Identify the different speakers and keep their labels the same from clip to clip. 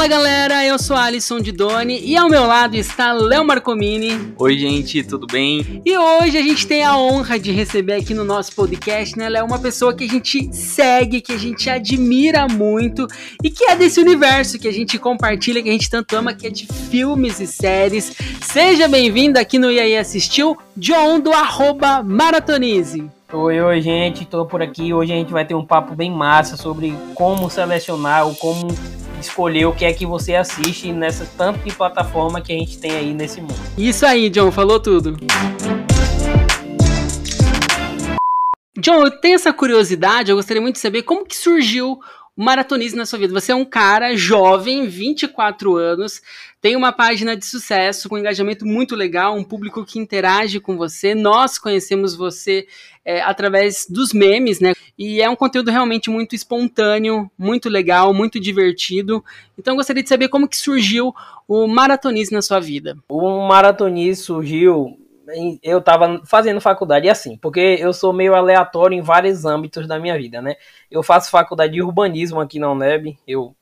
Speaker 1: Fala galera, eu sou Alisson de Doni e ao meu lado está Léo Marcomini.
Speaker 2: Oi, gente, tudo bem?
Speaker 1: E hoje a gente tem a honra de receber aqui no nosso podcast, né, Léo, uma pessoa que a gente segue, que a gente admira muito e que é desse universo que a gente compartilha, que a gente tanto ama, que é de filmes e séries. Seja bem-vindo aqui no E aí Assistiu, John do arroba Maratonize.
Speaker 3: Oi, oi, gente, tô por aqui. Hoje a gente vai ter um papo bem massa sobre como selecionar ou como escolher o que é que você assiste nessa tanto de plataforma que a gente tem aí nesse mundo.
Speaker 1: Isso aí, John, falou tudo. John, eu tenho essa curiosidade, eu gostaria muito de saber como que surgiu o maratonismo na sua vida. Você é um cara jovem, 24 anos, tem uma página de sucesso com um engajamento muito legal, um público que interage com você. Nós conhecemos você é, através dos memes, né? E é um conteúdo realmente muito espontâneo, muito legal, muito divertido. Então gostaria de saber como que surgiu o maratonismo na sua vida.
Speaker 3: O maratonismo surgiu eu estava fazendo faculdade assim, porque eu sou meio aleatório em vários âmbitos da minha vida, né? Eu faço faculdade de urbanismo aqui na UNEB, eu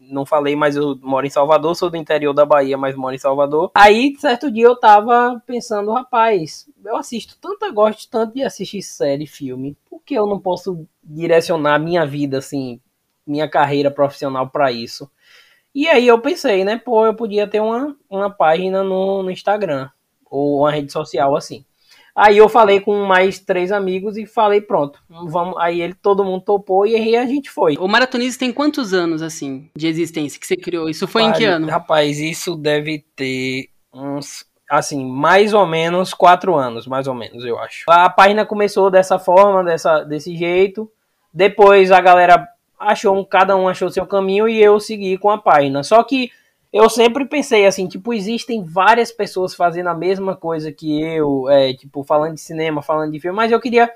Speaker 3: não falei, mas eu moro em Salvador, sou do interior da Bahia, mas moro em Salvador. Aí, certo dia, eu tava pensando, rapaz, eu assisto tanto, gosto tanto de assistir série, filme, por que eu não posso direcionar minha vida, assim, minha carreira profissional para isso? E aí eu pensei, né, pô, eu podia ter uma, uma página no, no Instagram, ou uma rede social assim. Aí eu falei com mais três amigos e falei, pronto, vamos. Aí ele, todo mundo topou e aí a gente foi.
Speaker 1: O Maratonista tem quantos anos, assim, de existência que você criou? Isso foi
Speaker 3: rapaz,
Speaker 1: em que ano?
Speaker 3: Rapaz, isso deve ter uns, assim, mais ou menos quatro anos, mais ou menos, eu acho. A página começou dessa forma, dessa, desse jeito. Depois a galera achou, cada um achou seu caminho e eu segui com a página. Só que eu sempre pensei assim, tipo, existem várias pessoas fazendo a mesma coisa que eu, é, tipo, falando de cinema, falando de filme, mas eu queria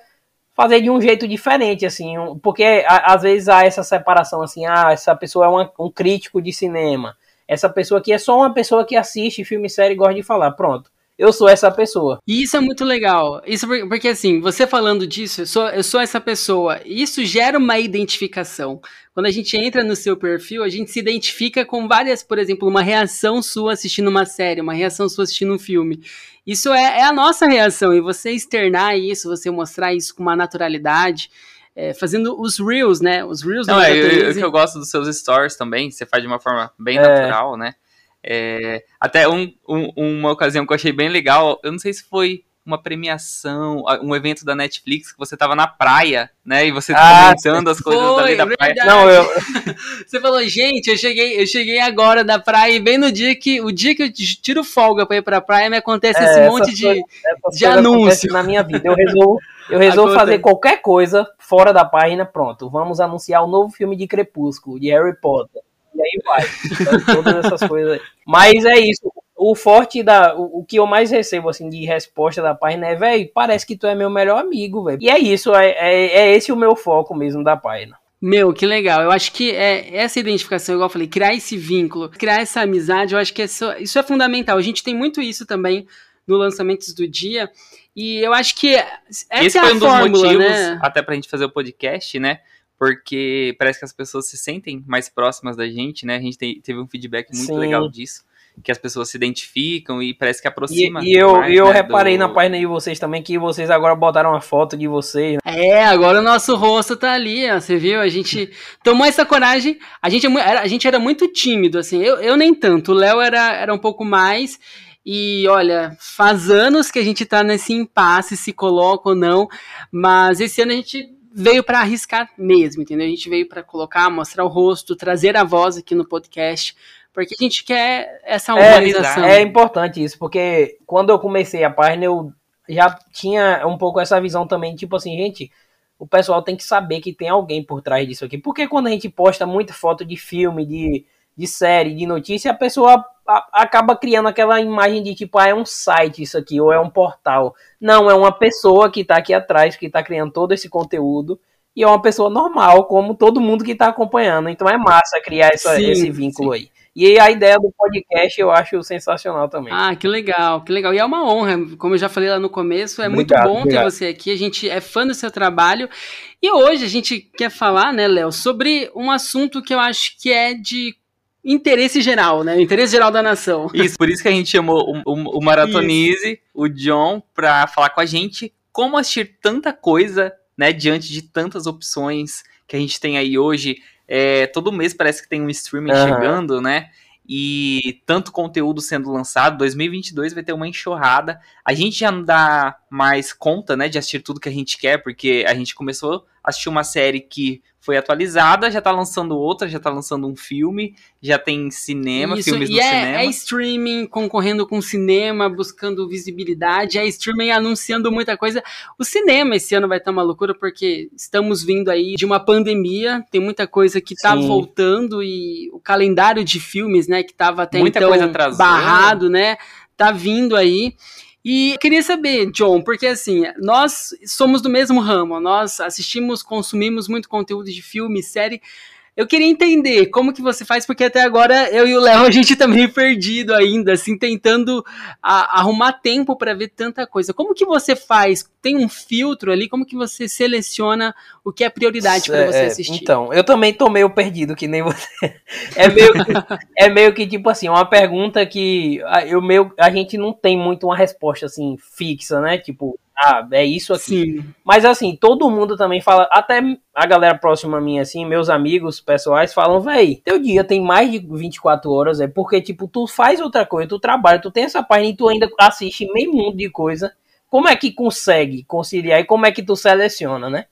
Speaker 3: fazer de um jeito diferente, assim, porque a, às vezes há essa separação, assim, ah, essa pessoa é uma, um crítico de cinema, essa pessoa aqui é só uma pessoa que assiste filme série e gosta de falar, pronto eu sou essa pessoa.
Speaker 1: E isso é muito legal. Isso porque, assim, você falando disso, eu sou, eu sou essa pessoa. Isso gera uma identificação. Quando a gente entra no seu perfil, a gente se identifica com várias, por exemplo, uma reação sua assistindo uma série, uma reação sua assistindo um filme. Isso é, é a nossa reação. E você externar isso, você mostrar isso com uma naturalidade. É, fazendo os reels, né? Os reels
Speaker 2: Não, é, eu, eu, eu, gosto dos seus stories também, você faz de uma forma bem é. natural, né? É, até um, um, uma ocasião que eu achei bem legal, eu não sei se foi uma premiação, um evento da Netflix que você tava na praia, né? E você ah, comentando as coisas foi, ali da praia.
Speaker 1: Não, eu... você falou, gente, eu cheguei, eu cheguei agora da praia e bem no dia que o dia que eu tiro folga para ir pra praia me acontece é, esse monte de, de anúncio
Speaker 3: na minha vida. Eu resolvo, eu resolvo fazer qualquer coisa fora da página, pronto. Vamos anunciar o novo filme de Crepúsculo, de Harry Potter e aí vai. Então, todas essas coisas aí. Mas é isso. O forte da. O, o, que eu mais recebo, assim, de resposta da página é, velho, parece que tu é meu melhor amigo, velho. E é isso, é, é, é esse o meu foco mesmo da página.
Speaker 1: Meu, que legal. Eu acho que é essa identificação, igual eu falei, criar esse vínculo, criar essa amizade, eu acho que isso, isso é fundamental. A gente tem muito isso também no Lançamentos do Dia. E eu acho que essa
Speaker 2: Esse
Speaker 1: é
Speaker 2: foi um dos
Speaker 1: fórmula,
Speaker 2: motivos,
Speaker 1: né?
Speaker 2: até pra gente fazer o podcast, né? Porque parece que as pessoas se sentem mais próximas da gente, né? A gente tem, teve um feedback muito Sim. legal disso. Que as pessoas se identificam e parece que aproxima.
Speaker 3: E, e eu, mais, eu né, reparei do... na página de vocês também que vocês agora botaram uma foto de vocês. Né?
Speaker 1: É, agora o nosso rosto tá ali, ó, você viu? A gente tomou essa coragem. A gente, é era, a gente era muito tímido, assim. Eu, eu nem tanto. O Léo era, era um pouco mais. E olha, faz anos que a gente tá nesse impasse, se coloca ou não. Mas esse ano a gente veio para arriscar mesmo, entendeu? A gente veio para colocar, mostrar o rosto, trazer a voz aqui no podcast, porque a gente quer essa é, humanização.
Speaker 3: É, é importante isso, porque quando eu comecei a página, eu já tinha um pouco essa visão também, tipo assim, gente, o pessoal tem que saber que tem alguém por trás disso aqui. Porque quando a gente posta muita foto de filme, de, de série, de notícia, a pessoa acaba criando aquela imagem de tipo, ah, é um site isso aqui, ou é um portal. Não, é uma pessoa que está aqui atrás, que está criando todo esse conteúdo, e é uma pessoa normal, como todo mundo que está acompanhando. Então é massa criar essa, sim, esse vínculo sim. aí. E a ideia do podcast eu acho sensacional também.
Speaker 1: Ah, que legal, que legal. E é uma honra, como eu já falei lá no começo, é obrigado, muito bom obrigado. ter você aqui. A gente é fã do seu trabalho. E hoje a gente quer falar, né, Léo, sobre um assunto que eu acho que é de interesse geral, né? O interesse geral da nação.
Speaker 2: Isso, por isso que a gente chamou o, o, o Maratonize, isso. o John, pra falar com a gente como assistir tanta coisa, né? Diante de tantas opções que a gente tem aí hoje. É, todo mês parece que tem um streaming uhum. chegando, né? e tanto conteúdo sendo lançado, 2022 vai ter uma enxurrada. A gente já não dá mais conta, né, de assistir tudo que a gente quer, porque a gente começou a assistir uma série que foi atualizada, já tá lançando outra, já tá lançando um filme, já tem cinema, Isso, filmes
Speaker 1: e
Speaker 2: no
Speaker 1: é,
Speaker 2: cinema.
Speaker 1: É streaming concorrendo com cinema, buscando visibilidade, é streaming anunciando muita coisa. O cinema esse ano vai estar uma loucura porque estamos vindo aí de uma pandemia, tem muita coisa que tá Sim. voltando e o calendário de filmes, né, que tava até
Speaker 2: muita
Speaker 1: então
Speaker 2: barrado,
Speaker 1: né, tá vindo aí. E queria saber, John, porque assim, nós somos do mesmo ramo, nós assistimos, consumimos muito conteúdo de filme, série. Eu queria entender como que você faz, porque até agora eu e o Léo a gente tá meio perdido ainda, assim, tentando a, arrumar tempo para ver tanta coisa. Como que você faz? Tem um filtro ali? Como que você seleciona o que é prioridade para você é, assistir?
Speaker 3: Então, eu também tô meio perdido, que nem você. É meio, é meio que tipo assim, uma pergunta que eu meio, a gente não tem muito uma resposta assim fixa, né? Tipo, ah, é isso aqui. Sim. Mas assim, todo mundo também fala, até a galera próxima a mim, assim, meus amigos pessoais falam, véi, teu dia tem mais de 24 horas, é porque, tipo, tu faz outra coisa, tu trabalha, tu tem essa página e tu ainda assiste meio mundo de coisa. Como é que consegue conciliar e como é que tu seleciona, né?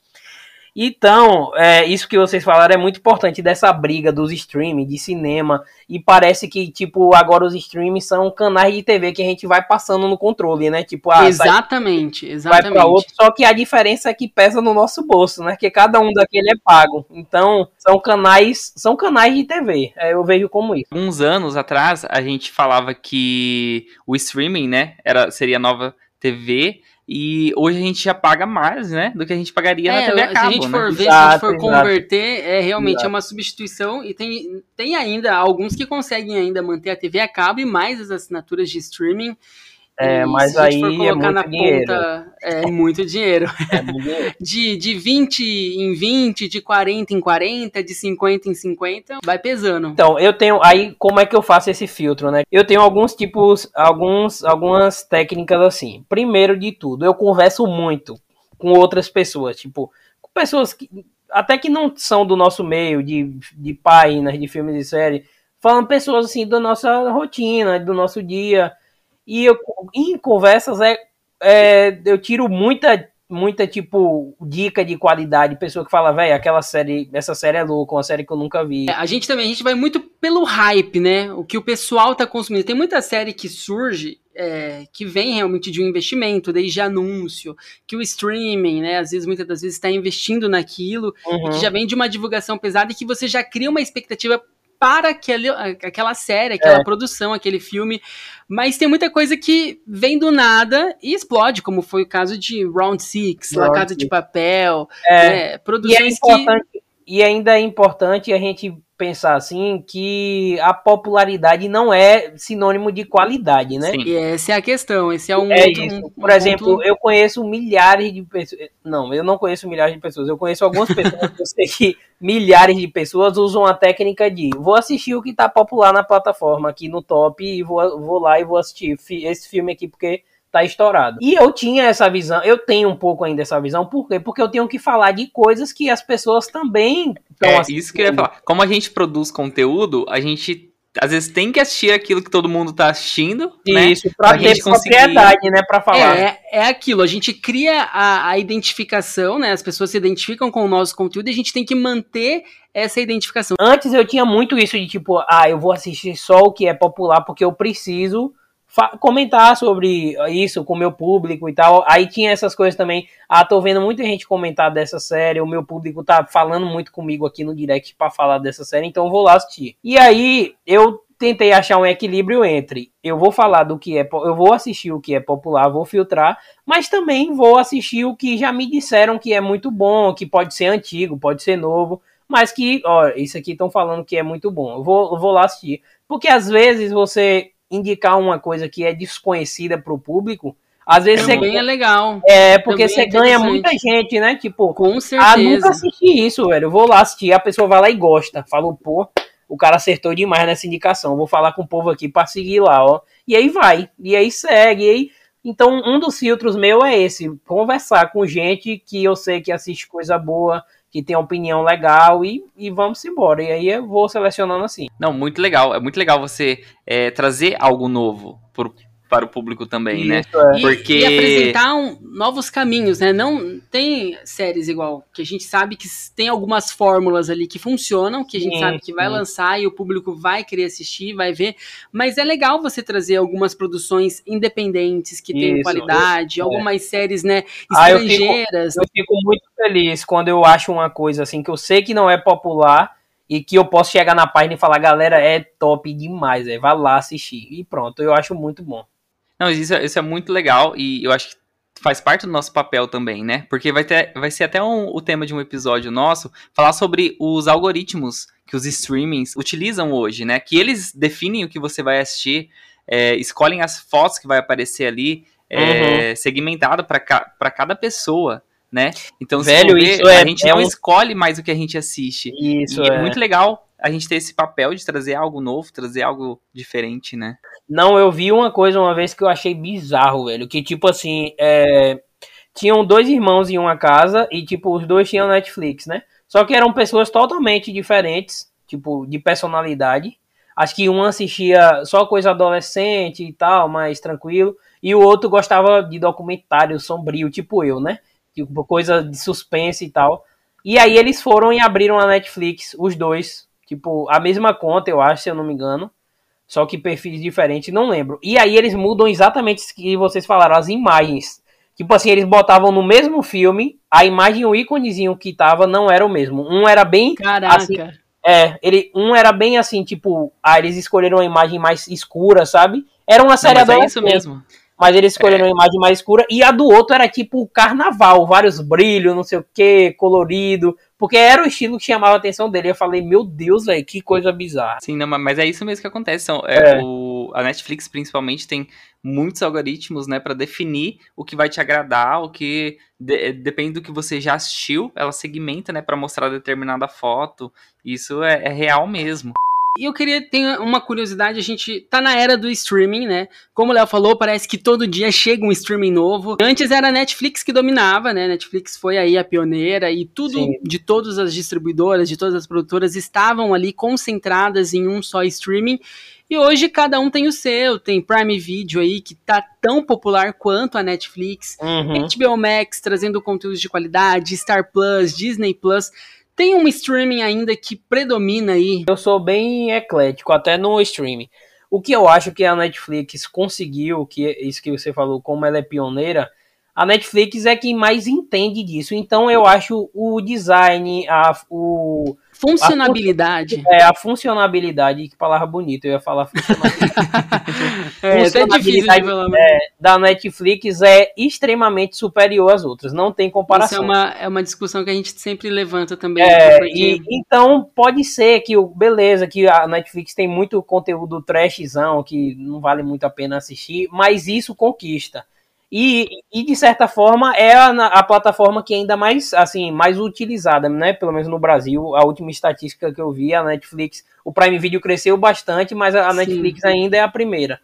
Speaker 3: Então, é, isso que vocês falaram é muito importante dessa briga dos streaming, de cinema. E parece que, tipo, agora os streaming são canais de TV que a gente vai passando no controle, né? Tipo,
Speaker 1: ah, exatamente, sai, exatamente.
Speaker 3: Vai pra outro, só que a diferença é que pesa no nosso bolso, né? Que cada um daquele é pago. Então, são canais, são canais de TV. É, eu vejo como isso.
Speaker 2: Uns anos atrás, a gente falava que o streaming, né, era, seria nova TV e hoje a gente já paga mais, né? Do que a gente pagaria é, na TV a cabo,
Speaker 1: Se a gente for né? ver, exato, se a gente for converter, é realmente exato. é uma substituição. E tem, tem ainda alguns que conseguem ainda manter a TV a cabo e mais as assinaturas de streaming.
Speaker 3: É, mas aí é muito dinheiro. Ponta,
Speaker 1: é muito dinheiro. É muito dinheiro. de, de 20 em 20, de 40 em 40, de 50 em 50, vai pesando.
Speaker 3: Então, eu tenho. Aí, como é que eu faço esse filtro, né? Eu tenho alguns tipos, alguns, algumas técnicas assim. Primeiro de tudo, eu converso muito com outras pessoas, tipo, com pessoas que até que não são do nosso meio, de, de páginas, de filmes e série, falando pessoas assim da nossa rotina, do nosso dia e eu, em conversas, é, é, eu tiro muita, muita, tipo, dica de qualidade. Pessoa que fala, velho, aquela série, essa série é louca, uma série que eu nunca vi.
Speaker 1: É, a gente também, a gente vai muito pelo hype, né? O que o pessoal tá consumindo. Tem muita série que surge é, que vem realmente de um investimento, desde anúncio, que o streaming, né, às vezes, muitas das vezes está investindo naquilo, uhum. e que já vem de uma divulgação pesada e que você já cria uma expectativa para aquele, aquela série, aquela é. produção, aquele filme. Mas tem muita coisa que vem do nada e explode, como foi o caso de Round Six, La Casa de Papel, é. né, produções
Speaker 3: e é que... E ainda é importante a gente pensar assim que a popularidade não é sinônimo de qualidade, né?
Speaker 1: Sim. E essa é a questão, esse é um
Speaker 3: é outro, um, Por um exemplo, ponto... eu conheço milhares de pessoas, não, eu não conheço milhares de pessoas, eu conheço algumas pessoas, eu sei que milhares de pessoas usam a técnica de vou assistir o que tá popular na plataforma aqui no top e vou, vou lá e vou assistir esse filme aqui porque tá estourado. E eu tinha essa visão, eu tenho um pouco ainda essa visão, por quê? Porque eu tenho que falar de coisas que as pessoas também
Speaker 2: estão É, isso que eu ia falar. Como a gente produz conteúdo, a gente às vezes tem que assistir aquilo que todo mundo tá assistindo,
Speaker 3: né? Isso, pra, pra ter propriedade, né, pra falar.
Speaker 1: É, é aquilo, a gente cria a, a identificação, né, as pessoas se identificam com o nosso conteúdo e a gente tem que manter essa identificação.
Speaker 3: Antes eu tinha muito isso de tipo, ah, eu vou assistir só o que é popular porque eu preciso comentar sobre isso com o meu público e tal. Aí tinha essas coisas também. Ah, tô vendo muita gente comentar dessa série. O meu público tá falando muito comigo aqui no direct para falar dessa série, então vou lá assistir. E aí eu tentei achar um equilíbrio entre eu vou falar do que é, eu vou assistir o que é popular, vou filtrar, mas também vou assistir o que já me disseram que é muito bom, que pode ser antigo, pode ser novo, mas que, ó, isso aqui estão falando que é muito bom. Eu vou, eu vou lá assistir. Porque às vezes você indicar uma coisa que é desconhecida para o público, às vezes
Speaker 1: Também você é legal.
Speaker 3: É, porque Também você é ganha muita gente, né? Tipo,
Speaker 1: com certeza. Ah,
Speaker 3: nunca assisti isso, velho. Eu vou lá assistir, a pessoa vai lá e gosta. Falou, pô, o cara acertou demais nessa indicação. Vou falar com o povo aqui para seguir lá, ó. E aí vai, e aí segue, e aí então, um dos filtros meu é esse: conversar com gente que eu sei que assiste coisa boa, que tem opinião legal e, e vamos embora. E aí eu vou selecionando assim.
Speaker 2: Não, muito legal. É muito legal você é, trazer algo novo para o público também, né? Isso,
Speaker 1: né? É. Porque... E, apresentar um, novos caminhos, né? Não tem séries igual, que a gente sabe que tem algumas fórmulas ali que funcionam, que a gente sim, sabe que vai sim. lançar e o público vai querer assistir, vai ver, mas é legal você trazer algumas produções independentes que tenham qualidade, algumas séries, né, estrangeiras.
Speaker 3: Ah, eu, fico, eu fico muito feliz quando eu acho uma coisa assim que eu sei que não é popular, e que eu posso chegar na página e falar, galera, é top demais, é, vai lá assistir. E pronto, eu acho muito bom.
Speaker 2: Não, isso, é, isso é muito legal e eu acho que faz parte do nosso papel também, né? Porque vai, ter, vai ser até um, o tema de um episódio nosso falar sobre os algoritmos que os streamings utilizam hoje, né? Que eles definem o que você vai assistir, é, escolhem as fotos que vai aparecer ali, é, uhum. segmentado para ca, cada pessoa, né? Então, Velho, ver, isso é, a gente é não um... escolhe mais o que a gente assiste. Isso e é. é muito legal a gente ter esse papel de trazer algo novo, trazer algo diferente, né?
Speaker 3: Não, eu vi uma coisa uma vez que eu achei bizarro, velho. Que tipo assim, é... tinham dois irmãos em uma casa e tipo, os dois tinham Netflix, né? Só que eram pessoas totalmente diferentes, tipo, de personalidade. Acho que um assistia só coisa adolescente e tal, mais tranquilo. E o outro gostava de documentário sombrio, tipo eu, né? Tipo, coisa de suspense e tal. E aí eles foram e abriram a Netflix, os dois. Tipo, a mesma conta, eu acho, se eu não me engano. Só que perfis diferentes, não lembro. E aí eles mudam exatamente o que vocês falaram, as imagens. Tipo assim, eles botavam no mesmo filme, a imagem, o íconezinho que tava não era o mesmo. Um era bem.
Speaker 1: Caraca.
Speaker 3: Assim, é, ele, um era bem assim, tipo, ah, eles escolheram uma imagem mais escura, sabe? Era uma série
Speaker 2: não, mas é isso mesmo.
Speaker 3: Mas eles escolheram é. uma imagem mais escura. E a do outro era tipo carnaval, vários brilhos, não sei o que, colorido. Porque era o estilo que chamava a atenção dele. Eu falei, meu Deus, velho, que coisa bizarra.
Speaker 2: Sim, não, mas é isso mesmo que acontece. São, é, é. O, a Netflix, principalmente, tem muitos algoritmos, né, para definir o que vai te agradar, o que de, depende do que você já assistiu. Ela segmenta, né, para mostrar determinada foto. Isso é, é real mesmo.
Speaker 1: E eu queria ter uma curiosidade, a gente tá na era do streaming, né? Como o Léo falou, parece que todo dia chega um streaming novo. Antes era a Netflix que dominava, né? Netflix foi aí a pioneira e tudo Sim. de todas as distribuidoras, de todas as produtoras estavam ali concentradas em um só streaming. E hoje cada um tem o seu, tem Prime Video aí, que tá tão popular quanto a Netflix, uhum. HBO Max trazendo conteúdos de qualidade, Star Plus, Disney Plus. Tem um streaming ainda que predomina aí?
Speaker 3: Eu sou bem eclético, até no streaming. O que eu acho que a Netflix conseguiu, que isso que você falou, como ela é pioneira, a Netflix é quem mais entende disso. Então eu acho o design, a, o
Speaker 1: funcionabilidade.
Speaker 3: A, é a funcionabilidade, que palavra bonita, eu ia falar funcionabilidade. é, funcionabilidade é, da Netflix é extremamente superior às outras, não tem comparação.
Speaker 1: Isso é uma, é uma discussão que a gente sempre levanta também.
Speaker 3: É, porque... e, então pode ser que beleza que a Netflix tem muito conteúdo trashzão que não vale muito a pena assistir, mas isso conquista. E, e de certa forma é a, a, plataforma que é ainda mais assim mais utilizada, né? Pelo menos no Brasil, a última estatística que eu vi, a Netflix, o Prime Video cresceu bastante, mas a, a Netflix ainda é a primeira.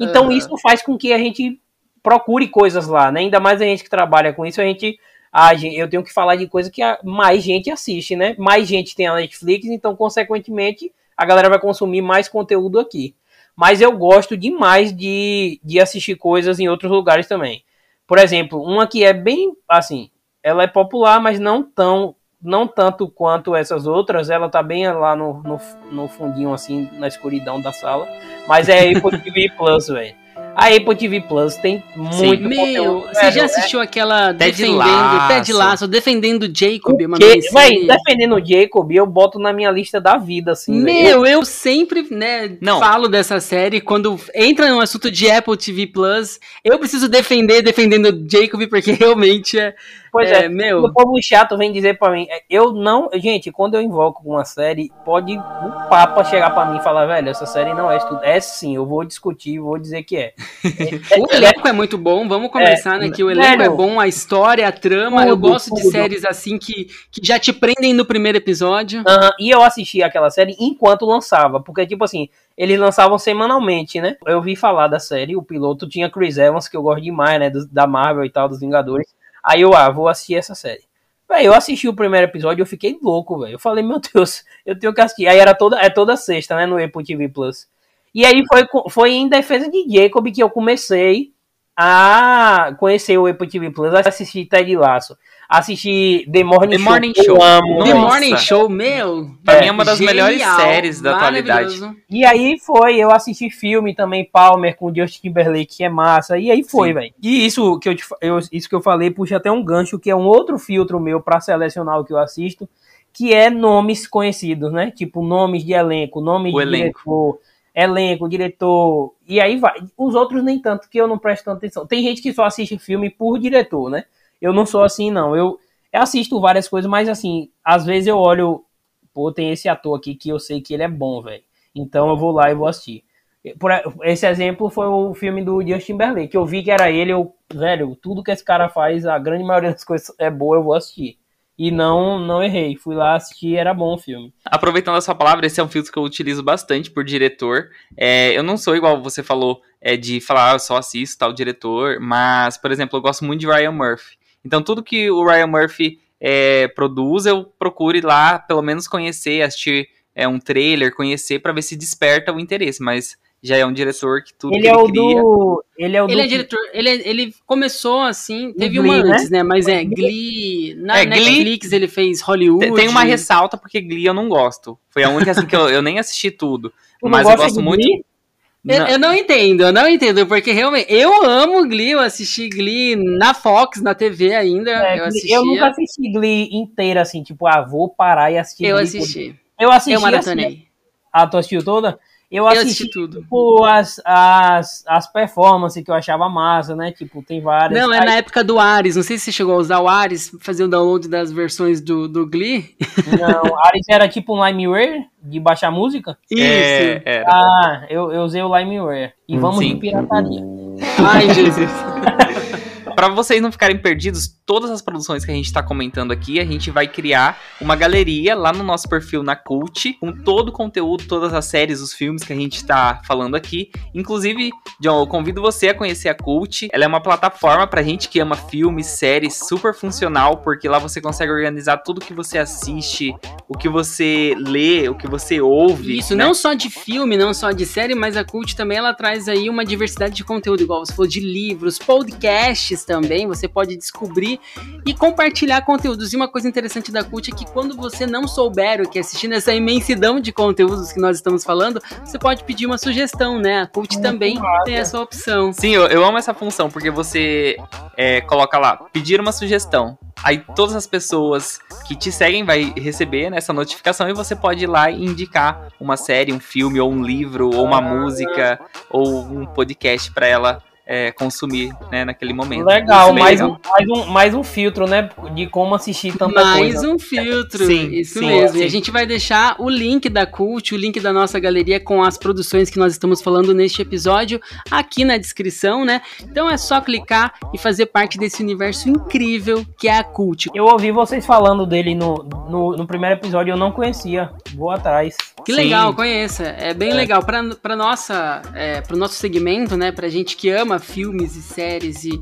Speaker 3: Então uhum. isso faz com que a gente procure coisas lá, né? Ainda mais a gente que trabalha com isso, a gente, a gente eu tenho que falar de coisa que mais gente assiste, né? Mais gente tem a Netflix, então consequentemente a galera vai consumir mais conteúdo aqui. Mas eu gosto demais de, de assistir coisas em outros lugares também. Por exemplo, uma que é bem assim, ela é popular, mas não tão não tanto quanto essas outras, ela tá bem lá no, no, no fundinho, assim, na escuridão da sala. Mas é Apple TV Plus, velho. A Apple TV Plus tem muito Sim.
Speaker 1: Meu, você já assistiu é... aquela Ted defendendo Lasso. Ted Lasso, defendendo Jacob,
Speaker 3: uma Véi, defendendo Jacob, eu boto na minha lista da vida, assim.
Speaker 1: Meu, véio. eu sempre, né, Não. falo dessa série quando entra no assunto de Apple TV Plus, eu preciso defender defendendo Jacob porque realmente é
Speaker 3: Pois é, é meu. O povo chato vem dizer pra mim, é, eu não, gente, quando eu invoco uma série, pode o Papa chegar pra mim e falar, velho, essa série não é estudo. É sim, eu vou discutir, vou dizer que é.
Speaker 1: o elenco é muito bom, vamos começar, é, né? Que o elenco é bom, a história, a trama. Tudo, eu gosto tudo. de séries assim que, que já te prendem no primeiro episódio.
Speaker 3: Uhum, e eu assisti aquela série enquanto lançava, porque, tipo assim, eles lançavam semanalmente, né? Eu vi falar da série, o piloto tinha Chris Evans, que eu gosto demais, né? Do, da Marvel e tal, dos Vingadores. Aí eu, ah, vou assistir essa série. Véi, eu assisti o primeiro episódio eu fiquei louco, velho. Eu falei, meu Deus, eu tenho que assistir. Aí era toda, é toda sexta, né, no Apple TV Plus. E aí foi, foi em defesa de Jacob que eu comecei a conhecer o Apple TV Plus, assistir Ted Lasso, assistir The Morning
Speaker 1: The
Speaker 3: Show.
Speaker 1: Morning Show. amo. The Morning Show, meu.
Speaker 2: Pra é, mim é uma das genial, melhores séries da atualidade.
Speaker 3: E aí foi, eu assisti filme também, Palmer, com Justin Timberlake, que é massa. E aí foi, velho. E isso que eu, te, eu, isso que eu falei, puxa até um gancho, que é um outro filtro meu para selecionar o que eu assisto, que é nomes conhecidos, né? Tipo, nomes de elenco, nomes
Speaker 2: o
Speaker 3: de
Speaker 2: elenco. diretor
Speaker 3: elenco, diretor, e aí vai. Os outros nem tanto, que eu não presto tanta atenção. Tem gente que só assiste filme por diretor, né? Eu não sou assim, não. Eu, eu assisto várias coisas, mas assim, às vezes eu olho, pô, tem esse ator aqui que eu sei que ele é bom, velho. Então eu vou lá e vou assistir. Por, esse exemplo foi o filme do Justin Timberlake, que eu vi que era ele, eu, velho, tudo que esse cara faz, a grande maioria das coisas é boa, eu vou assistir e não não errei. Fui lá assistir, era bom o filme.
Speaker 2: Aproveitando a sua palavra, esse é um filtro que eu utilizo bastante por diretor. É, eu não sou igual você falou é, de falar, ah, eu só assisto tal diretor, mas, por exemplo, eu gosto muito de Ryan Murphy. Então, tudo que o Ryan Murphy é, produz, eu procuro ir lá, pelo menos conhecer, assistir é, um trailer, conhecer, para ver se desperta o interesse. Mas já é um diretor que tudo
Speaker 3: ele
Speaker 2: que
Speaker 3: é
Speaker 2: ele
Speaker 3: o
Speaker 2: cria...
Speaker 3: Do, ele é o
Speaker 1: ele
Speaker 3: do...
Speaker 1: é diretor, ele, é, ele começou assim, teve Glee, uma antes, né? né? Mas é Glee, na é, Netflix Glee, ele fez Hollywood.
Speaker 2: Tem uma ressalta porque Glee eu não gosto. Foi a única assim que eu, eu nem assisti tudo, mas eu gosto muito.
Speaker 1: Eu não. eu não entendo, eu não entendo, porque realmente eu amo Glee, eu assisti Glee na Fox, na TV ainda. É, eu, assistia.
Speaker 3: eu nunca assisti Glee inteira, assim, tipo, ah, vou parar e assistir.
Speaker 1: Eu
Speaker 3: Glee
Speaker 1: assisti.
Speaker 3: Eu assisti. Eu
Speaker 1: maratonei.
Speaker 3: Assim, ah, tu assistiu toda? Eu assisti,
Speaker 1: eu assisti tudo.
Speaker 3: Tipo, as, as, as performances que eu achava massa, né? Tipo, tem várias.
Speaker 1: Não, é Aí... na época do Ares. Não sei se você chegou a usar o Ares, fazer o download das versões do, do Glee.
Speaker 3: Não, Ares era tipo um Limeware de baixar música?
Speaker 1: Isso. É,
Speaker 3: ah, eu, eu usei o Limeware. E vamos Sim. de pirataria.
Speaker 1: Ai, Jesus.
Speaker 2: Para vocês não ficarem perdidos, todas as produções que a gente está comentando aqui, a gente vai criar uma galeria lá no nosso perfil na Cult, com todo o conteúdo, todas as séries, os filmes que a gente está falando aqui. Inclusive, John, eu convido você a conhecer a Cult. Ela é uma plataforma pra gente que ama filmes, séries, super funcional, porque lá você consegue organizar tudo que você assiste, o que você lê, o que você ouve.
Speaker 1: Isso, né? não só de filme, não só de série, mas a Cult também ela traz aí uma diversidade de conteúdo, igual você falou de livros, podcasts também, você pode descobrir e compartilhar conteúdos. E uma coisa interessante da Cult é que quando você não souber o que assistindo essa imensidão de conteúdos que nós estamos falando, você pode pedir uma sugestão, né? A Cult também tem essa opção.
Speaker 2: Sim, eu, eu amo essa função, porque você é, coloca lá, pedir uma sugestão. Aí todas as pessoas que te seguem vai receber né, essa notificação e você pode ir lá e indicar uma série, um filme, ou um livro, ou uma música, ou um podcast para ela é, consumir né, naquele momento.
Speaker 3: Legal, mais, legal. Um, mais, um, mais um filtro, né? De como assistir tanta
Speaker 1: mais
Speaker 3: coisa.
Speaker 1: Mais um filtro, sim, isso sim, mesmo. Sim. E a gente vai deixar o link da Cult, o link da nossa galeria com as produções que nós estamos falando neste episódio aqui na descrição, né? Então é só clicar e fazer parte desse universo incrível que é a Cult.
Speaker 3: Eu ouvi vocês falando dele no, no, no primeiro episódio, eu não conhecia. Vou atrás.
Speaker 1: Que legal, conheça. É bem é. legal. Para nossa, é, para o nosso segmento, né? Pra gente que ama filmes e séries e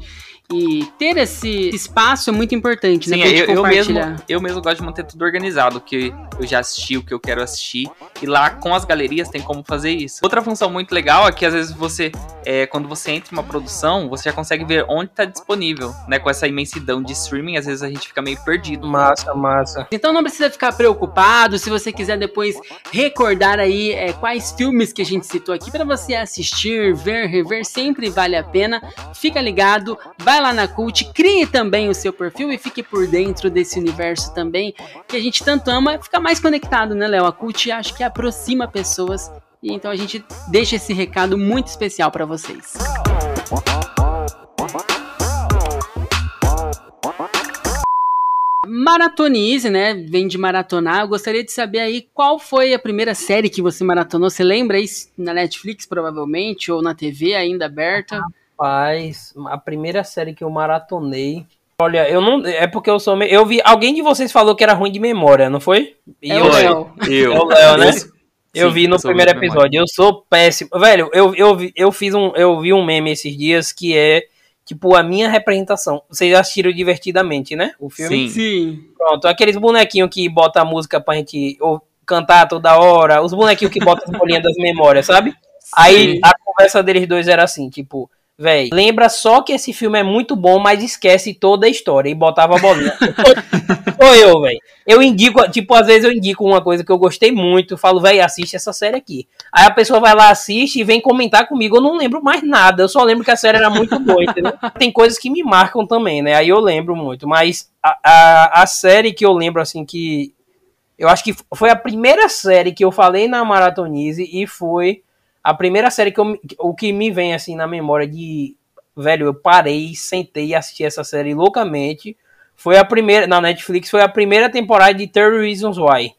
Speaker 1: e ter esse espaço é muito importante,
Speaker 2: né, Sim, né? Eu, eu, mesmo, eu mesmo gosto de manter tudo organizado, que eu já assisti o que eu quero assistir. E lá com as galerias tem como fazer isso. Outra função muito legal é que às vezes você, é, quando você entra em uma produção, você já consegue ver onde está disponível, né? Com essa imensidão de streaming, às vezes a gente fica meio perdido.
Speaker 3: Massa, massa.
Speaker 1: Então não precisa ficar preocupado. Se você quiser depois recordar aí é, quais filmes que a gente citou aqui para você assistir, ver, rever, sempre vale a pena. Fica ligado, vai lá na Cult, crie também o seu perfil e fique por dentro desse universo também que a gente tanto ama, fica mais conectado, né, Léo? A Cult acho que aproxima pessoas e então a gente deixa esse recado muito especial para vocês. maratonize, né? Vem de maratonar. Eu gostaria de saber aí qual foi a primeira série que você maratonou. Você lembra aí na Netflix, provavelmente, ou na TV ainda aberta?
Speaker 3: Rapaz, a primeira série que eu maratonei. Olha, eu não. É porque eu sou. Eu vi. Alguém de vocês falou que era ruim de memória, não foi?
Speaker 1: E é eu, o Léo.
Speaker 3: Eu. É o Léo, né? Eu Sim, vi no primeiro episódio. Eu sou péssimo. Velho, eu, eu, eu fiz um. Eu vi um meme esses dias que é tipo a minha representação. Vocês assistiram divertidamente, né?
Speaker 1: O filme? Sim. Sim.
Speaker 3: Pronto, aqueles bonequinhos que bota a música pra gente ou, cantar toda hora, os bonequinhos que botam as bolinhas das memórias, sabe? Sim. Aí a conversa deles dois era assim, tipo, Véi, lembra só que esse filme é muito bom, mas esquece toda a história e botava a bolinha. Sou eu, velho. Eu indico, tipo, às vezes eu indico uma coisa que eu gostei muito, falo, velho, assiste essa série aqui. Aí a pessoa vai lá, assiste e vem comentar comigo. Eu não lembro mais nada, eu só lembro que a série era muito boa, entendeu? Tem coisas que me marcam também, né? Aí eu lembro muito, mas a, a, a série que eu lembro, assim, que. Eu acho que foi a primeira série que eu falei na Maratonize e foi a primeira série que eu, o que me vem assim na memória de velho, eu parei, sentei e assisti essa série loucamente. Foi a primeira na Netflix, foi a primeira temporada de 30 Reasons Why.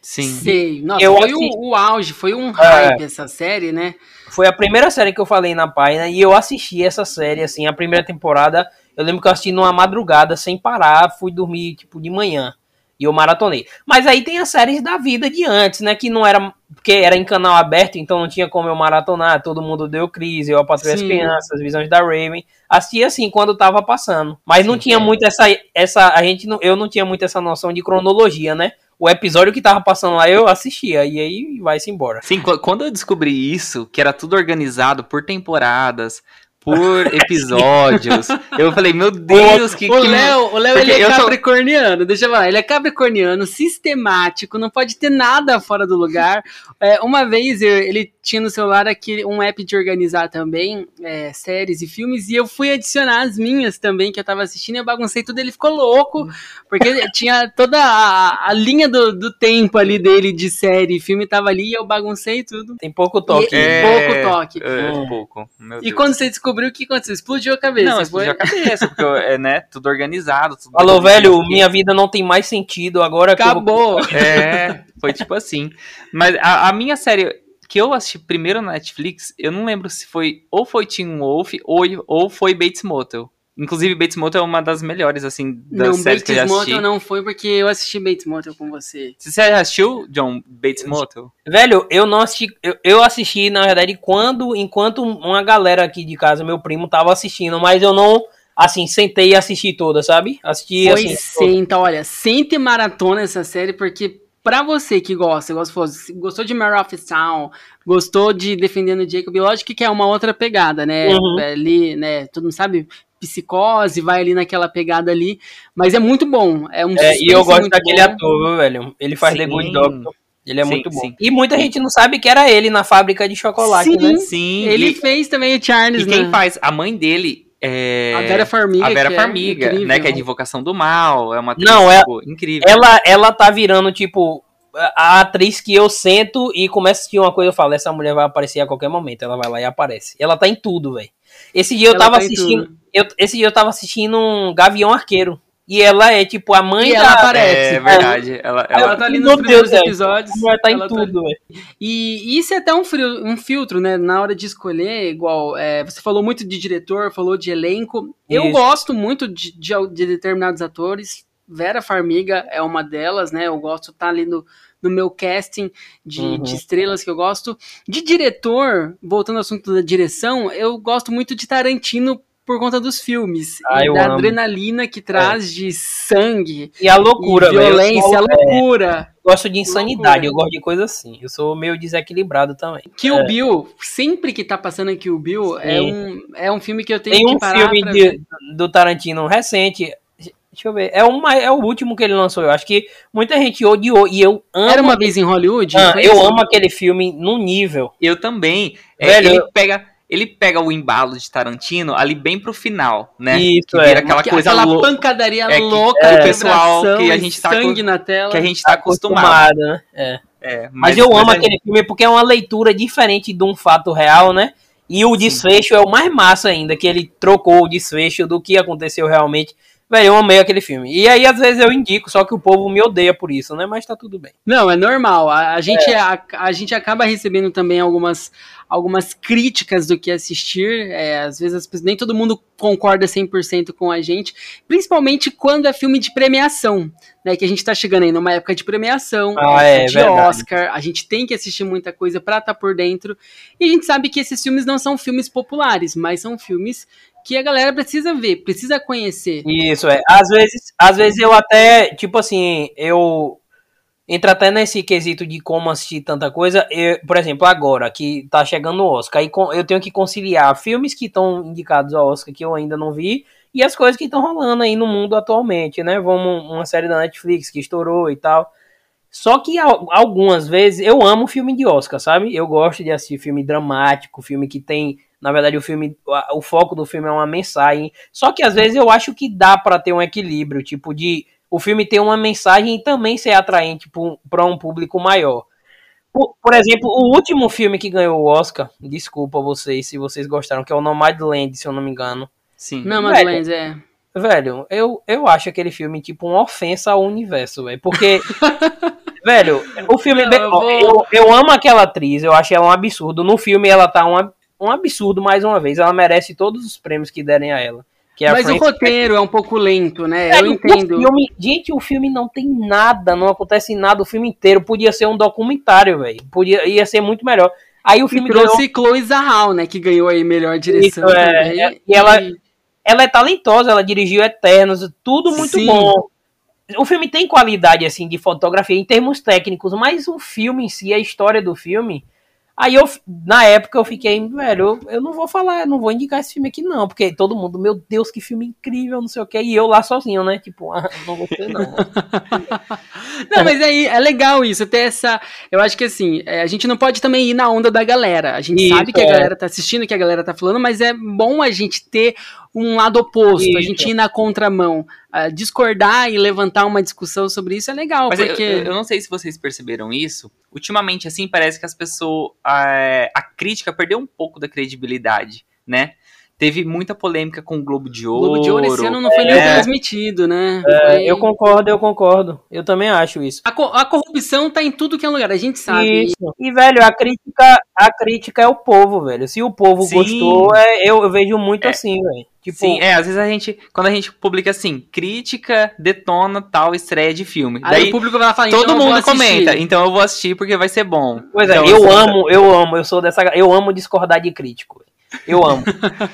Speaker 1: Sim. Sei. Nossa, eu foi assisti... o, o, auge, foi um hype é, essa série, né?
Speaker 3: Foi a primeira série que eu falei na página e eu assisti essa série assim, a primeira temporada. Eu lembro que eu assisti numa madrugada sem parar, fui dormir tipo de manhã. E eu maratonei. Mas aí tem as séries da vida de antes, né? Que não era. Porque era em canal aberto, então não tinha como eu maratonar. Todo mundo deu crise, eu apatrei as crianças, visões da Raven. Assistia assim quando tava passando. Mas Sim, não tinha é. muito essa. essa a gente não, Eu não tinha muito essa noção de cronologia, né? O episódio que tava passando lá eu assistia. E aí vai-se embora.
Speaker 2: Sim, quando eu descobri isso, que era tudo organizado por temporadas, por episódios. eu falei, meu Deus,
Speaker 1: o,
Speaker 2: que.
Speaker 1: O Léo, o Léo ele é capricorniano, sou... deixa eu falar. Ele é capricorniano, sistemático, não pode ter nada fora do lugar. É, uma vez ele tinha no celular aqui um app de organizar também é, séries e filmes, e eu fui adicionar as minhas também, que eu tava assistindo, e eu baguncei tudo, ele ficou louco, porque tinha toda a, a linha do, do, tempo ali dele de série e filme tava ali, e eu baguncei tudo.
Speaker 3: Tem pouco toque.
Speaker 1: E, é, pouco toque.
Speaker 2: É, pouco.
Speaker 1: e quando você descobriu o que aconteceu? Explodiu a cabeça.
Speaker 2: Não, explodiu foi? a cabeça, porque é, né, tudo organizado. Tudo
Speaker 3: Falou, velho, minha vida não tem mais sentido agora.
Speaker 1: Acabou.
Speaker 2: Vou... É, foi tipo assim. Mas a, a minha série que eu assisti primeiro na Netflix, eu não lembro se foi ou foi Teen Wolf ou, ou foi Bates Motel. Inclusive, Bates Motel é uma das melhores, assim, das não, séries Bates que eu já assisti.
Speaker 1: Motel não foi porque eu assisti Bates Motel com você.
Speaker 2: Você já assistiu, John, Bates Motel?
Speaker 3: Velho, eu não assisti... Eu, eu, assisti, na verdade, quando... Enquanto uma galera aqui de casa, meu primo, tava assistindo, mas eu não... Assim, sentei e assisti toda, sabe? Assisti,
Speaker 1: Foi
Speaker 3: assim...
Speaker 1: Senta, olha, sente maratona essa série, porque pra você que gosta, gostou, gostou de Mare of Town, gostou de Defendendo Jacob, lógico que é uma outra pegada, né? Uhum. É ali, né? Todo mundo sabe, psicose, vai ali naquela pegada ali, mas é muito bom. É um
Speaker 3: é, e eu gosto daquele bom. ator, velho. Ele faz sim. The Good Doctor. Ele é sim, muito bom. Sim. E muita gente não sabe que era ele na fábrica de chocolate,
Speaker 1: sim,
Speaker 3: né?
Speaker 1: Sim. Ele e, fez também o Charles,
Speaker 2: E quem né? faz? A mãe dele é...
Speaker 1: A Vera Farmiga.
Speaker 2: A Vera é Farmiga, é né? Que é de Invocação do Mal. É uma
Speaker 3: Não, é, incrível. Ela, ela tá virando, tipo, a atriz que eu sento e começo a assistir uma coisa, eu falo, essa mulher vai aparecer a qualquer momento. Ela vai lá e aparece. Ela tá em tudo, velho. Esse dia eu ela tava tá assistindo. Eu, esse dia eu tava assistindo um Gavião Arqueiro. E ela é tipo a mãe
Speaker 1: e da... ela aparece.
Speaker 2: É verdade. Ela, ela,
Speaker 1: ela tá ali nos primeiros Deus, episódios.
Speaker 3: Ela tá em ela tá tudo, tá...
Speaker 1: E isso é até um, frio, um filtro, né? Na hora de escolher, igual. É, você falou muito de diretor, falou de elenco. Eu gosto muito de, de, de, determinados atores. Vera Farmiga é uma delas, né? Eu gosto de estar tá ali no, no meu casting de, uhum. de, estrelas que eu gosto. De diretor, voltando ao assunto da direção, eu gosto muito de Tarantino por conta dos filmes.
Speaker 3: Ah,
Speaker 1: e da
Speaker 3: amo.
Speaker 1: adrenalina que traz é. de sangue.
Speaker 3: E a loucura,
Speaker 1: e violência, a loucura.
Speaker 3: É, gosto de insanidade, loucura. eu gosto de coisa assim. Eu sou meio desequilibrado também.
Speaker 1: Kill é. Bill, sempre que tá passando aqui o Bill, é um, é um filme que eu tenho
Speaker 3: Tem
Speaker 1: que
Speaker 3: um parar filme de, do Tarantino recente, Deixa eu ver. É, uma, é o último que ele lançou. Eu acho que muita gente odiou. E eu amo.
Speaker 1: Era uma vez em Hollywood?
Speaker 3: Ah, eu amo aquele filme num nível.
Speaker 2: Eu também. É, Velho, ele pega. Ele pega o embalo de Tarantino ali bem pro final, né?
Speaker 3: Isso,
Speaker 1: que
Speaker 3: é.
Speaker 1: aquela coisa aquela lou... pancadaria é, louca
Speaker 2: é, do pessoal que a gente tá
Speaker 1: sangue na tela.
Speaker 2: Que a gente tá acostumado, acostumado
Speaker 3: né? É. é mas, mas, eu amo mas aquele filme porque é uma leitura diferente de um fato real, né? E o desfecho Sim. é o mais massa ainda, que ele trocou o desfecho do que aconteceu realmente Velho, eu amei aquele filme. E aí, às vezes, eu indico, só que o povo me odeia por isso, né? Mas tá tudo bem.
Speaker 1: Não, é normal. A, a gente, é. a, a, gente acaba recebendo também algumas, algumas críticas do que assistir. É, às vezes, nem todo mundo concorda 100% com a gente. Principalmente quando é filme de premiação. Né, que a gente tá chegando aí numa época de premiação,
Speaker 3: ah, é,
Speaker 1: de verdade. Oscar. A gente tem que assistir muita coisa pra estar tá por dentro. E a gente sabe que esses filmes não são filmes populares, mas são filmes que a galera precisa ver, precisa conhecer.
Speaker 3: Isso, é. Às vezes, às vezes eu até, tipo assim, eu entra até nesse quesito de como assistir tanta coisa. Eu, por exemplo, agora que tá chegando o Oscar, aí eu tenho que conciliar filmes que estão indicados ao Oscar que eu ainda não vi e as coisas que estão rolando aí no mundo atualmente, né? Vamos uma série da Netflix que estourou e tal. Só que algumas vezes eu amo filme de Oscar, sabe? Eu gosto de assistir filme dramático, filme que tem na verdade, o filme, o foco do filme é uma mensagem. Só que às vezes eu acho que dá para ter um equilíbrio, tipo de o filme ter uma mensagem e também ser atraente para um público maior. Por, por, exemplo, o último filme que ganhou o Oscar, desculpa vocês se vocês gostaram, que é o Nomadland, se eu não me engano.
Speaker 1: Sim. Nomadland, é.
Speaker 3: Velho, eu, eu acho aquele filme tipo uma ofensa ao universo, velho. Porque, velho, o filme. Não, eu, vou... eu, eu, amo aquela atriz, eu acho ela um absurdo. No filme ela tá uma, um absurdo mais uma vez. Ela merece todos os prêmios que derem a ela.
Speaker 1: É Mas o roteiro é um pouco lento, né? É, eu entendo.
Speaker 3: O filme, gente, o filme não tem nada, não acontece nada o filme inteiro. Podia ser um documentário, velho. Podia ia ser muito melhor. Aí o filme
Speaker 1: e trouxe ganhou... Chloe Zahal, né? Que ganhou aí melhor direção Isso, é.
Speaker 3: É, e ela, ela é talentosa, ela dirigiu Eternos, tudo muito Sim. bom. O filme tem qualidade, assim, de fotografia em termos técnicos, mas o filme em si, a história do filme Aí eu, na época, eu fiquei, velho, eu, eu não vou falar, não vou indicar esse filme aqui, não, porque todo mundo, meu Deus, que filme incrível, não sei o que, e eu lá sozinho, né? Tipo, ah, não gostei, não.
Speaker 1: não, mas aí é legal isso, ter essa. Eu acho que assim, é, a gente não pode também ir na onda da galera. A gente isso, sabe que a é. galera tá assistindo, que a galera tá falando, mas é bom a gente ter um lado oposto, isso. a gente ir na contramão. Uh, discordar e levantar uma discussão sobre isso é legal. Mas porque...
Speaker 2: eu, eu, não sei se vocês perceberam isso. Ultimamente, assim, parece que as pessoas. A, a crítica perdeu um pouco da credibilidade, né? Teve muita polêmica com o Globo de Ouro. O Globo de Ouro
Speaker 1: esse ano não foi nem é. transmitido, né?
Speaker 3: É, foi... Eu concordo, eu concordo. Eu também acho isso.
Speaker 1: A, co a, corrupção tá em tudo que é lugar, a gente sabe. Isso.
Speaker 3: E, velho, a crítica, a crítica é o povo, velho. Se o povo Sim. gostou, é, eu, eu vejo muito é. assim, velho.
Speaker 2: Tipo, Sim, é, às vezes a gente, quando a gente publica assim, crítica detona tal estreia de filme. Aí Daí o público vai falar, todo então mundo comenta, então eu vou assistir porque vai ser bom.
Speaker 3: Pois
Speaker 2: é, então,
Speaker 3: eu amo, eu amo, eu sou dessa, eu amo discordar de crítico. Eu amo.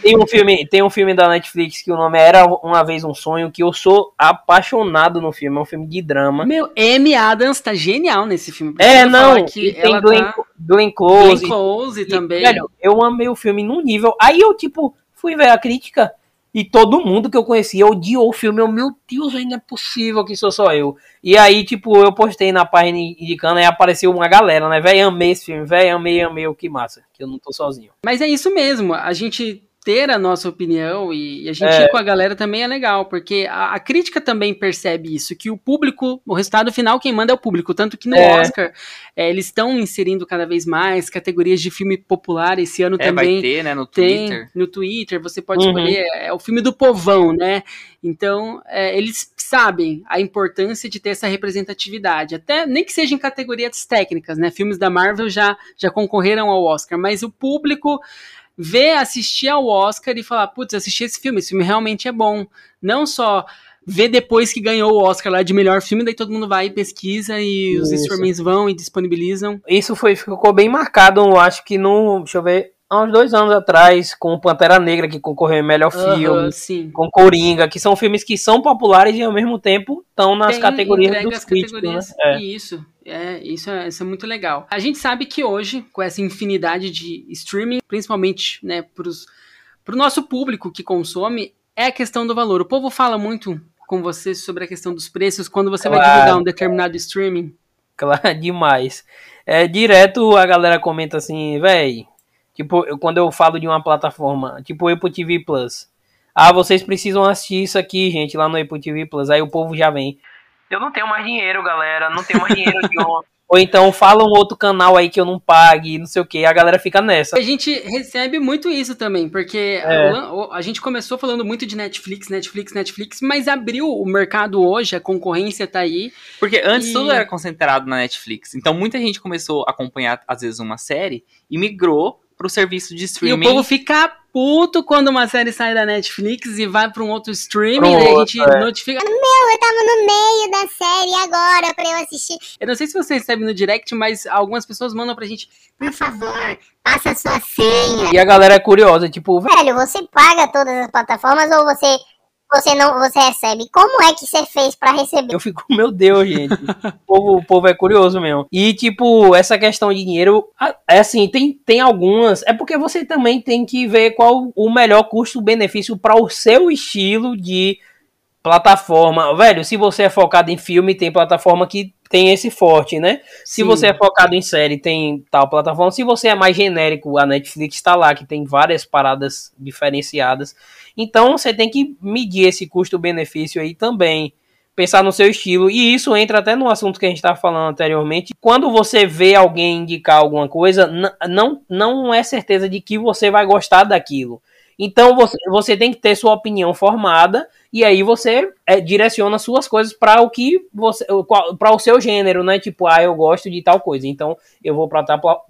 Speaker 3: tem um filme, tem um filme da Netflix que o nome era Uma vez um sonho que eu sou apaixonado no filme, é um filme de drama.
Speaker 1: Meu, Amy Adams tá genial nesse filme.
Speaker 3: É, não, que tem Glenn, tá... Glenn Close.
Speaker 1: Glenn Close
Speaker 3: e,
Speaker 1: também.
Speaker 3: Velho, eu amei o filme num nível. Aí eu tipo fui ver a crítica e todo mundo que eu conhecia odiou o filme. Eu, meu Deus, ainda é possível que sou só eu. E aí, tipo, eu postei na página indicando e apareceu uma galera, né? Véi, amei esse filme, véi, amei, amei, o que massa. Que eu não tô sozinho.
Speaker 1: Mas é isso mesmo. A gente ter a nossa opinião e, a gente é. ir com a galera também é legal, porque a, a, crítica também percebe isso, que o público, o resultado final, quem manda é o público. Tanto que no é. Oscar é, eles estão inserindo cada vez mais categorias de filme popular. Esse ano
Speaker 2: é,
Speaker 1: também.
Speaker 2: Vai ter, né? No tem, Twitter.
Speaker 1: No Twitter, você pode uhum. escolher. É, é, o filme do povão, né? Então, é, eles sabem a importância de ter essa representatividade. Até nem que seja em categorias técnicas, né? Filmes da Marvel já, já concorreram ao Oscar, mas o público ver, assistir ao Oscar e falar, putz, assisti esse filme, esse filme realmente é bom. Não só ver depois que ganhou o Oscar lá de melhor filme, daí todo mundo vai e pesquisa e Isso. os streamings vão e disponibilizam.
Speaker 3: Isso foi, ficou bem marcado, eu acho que no, deixa eu ver, há uns dois anos atrás, com Pantera Negra, que concorreu em melhor filme,
Speaker 1: sim.
Speaker 3: com Coringa, que são filmes que são populares e ao mesmo tempo estão nas Tem, categorias dos críticos. Né? Categorias,
Speaker 1: né? Isso. É, isso é, isso é muito legal. A gente sabe que hoje, com essa infinidade de streaming, principalmente né, para o nosso público que consome, é a questão do valor. O povo fala muito com você sobre a questão dos preços quando você claro, vai divulgar um determinado streaming.
Speaker 3: Claro, demais. É, direto a galera comenta assim, véi, tipo, eu, quando eu falo de uma plataforma, tipo o Apple TV Plus. Ah, vocês precisam assistir isso aqui, gente, lá no Apple TV Plus. Aí o povo já vem. Eu não tenho mais dinheiro, galera. Não tenho mais dinheiro de Ou então fala um outro canal aí que eu não pague, não sei o que, a galera fica nessa.
Speaker 1: A gente recebe muito isso também, porque é. a, a, gente começou falando muito de Netflix, Netflix, Netflix, mas abriu o mercado hoje, a concorrência tá aí.
Speaker 2: Porque antes e... tudo era concentrado na Netflix. Então muita gente começou a acompanhar, às vezes, uma série e migrou pro serviço de streaming.
Speaker 1: E o povo fica puto quando uma série sai da Netflix e vai para um outro streaming, e a gente é. notifica.
Speaker 4: Meu, eu tava no meio da série agora pra eu assistir.
Speaker 1: Eu não sei se você recebe no direct, mas algumas pessoas mandam pra gente.
Speaker 4: Por favor, passa a sua senha.
Speaker 3: E a galera é curiosa, tipo,
Speaker 4: velho, você paga todas as plataformas ou você você não você recebe. Como é que você fez para receber?
Speaker 3: Eu fico, meu Deus, gente. o, povo, o povo é curioso mesmo. E, tipo, essa questão de dinheiro, é assim, tem, tem algumas. É porque você também tem que ver qual o melhor custo-benefício para o seu estilo de plataforma. Velho, se você é focado em filme, tem plataforma que tem esse forte, né? Se Sim. você é focado em série, tem tal plataforma. Se você é mais genérico, a Netflix está lá, que tem várias paradas diferenciadas. Então você tem que medir esse custo-benefício aí também. Pensar no seu estilo. E isso entra até no assunto que a gente estava falando anteriormente. Quando você vê alguém indicar alguma coisa, não, não é certeza de que você vai gostar daquilo. Então você, você tem que ter sua opinião formada e aí você é, direciona suas coisas para o que você para o seu gênero, né? Tipo, ah, eu gosto de tal coisa, então eu vou para tal,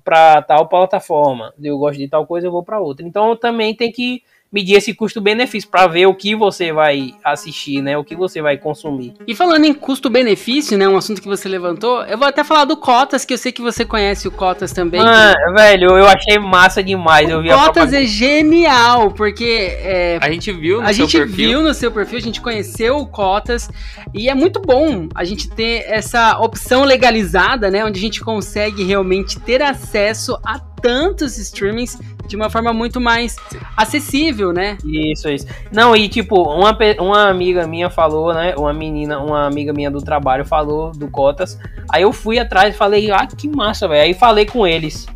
Speaker 3: tal plataforma. Eu gosto de tal coisa, eu vou para outra. Então também tem que medir esse custo-benefício para ver o que você vai assistir, né? O que você vai consumir.
Speaker 1: E falando em custo-benefício, né? Um assunto que você levantou, eu vou até falar do Cotas, que eu sei que você conhece o Cotas também.
Speaker 3: Ah, que... velho, eu achei massa demais.
Speaker 1: O
Speaker 3: eu vi
Speaker 1: Cotas é genial, porque é,
Speaker 2: a gente viu no
Speaker 1: a
Speaker 2: seu
Speaker 1: gente
Speaker 2: perfil.
Speaker 1: viu no seu perfil, a gente conheceu o Cotas e é muito bom a gente ter essa opção legalizada, né? Onde a gente consegue realmente ter acesso a tantos streamings de uma forma muito mais acessível, né?
Speaker 3: Isso, isso. Não, e tipo, uma, uma amiga minha falou, né? Uma menina, uma amiga minha do trabalho falou do Cotas. Aí eu fui atrás e falei, ah, que massa, velho. Aí falei com eles.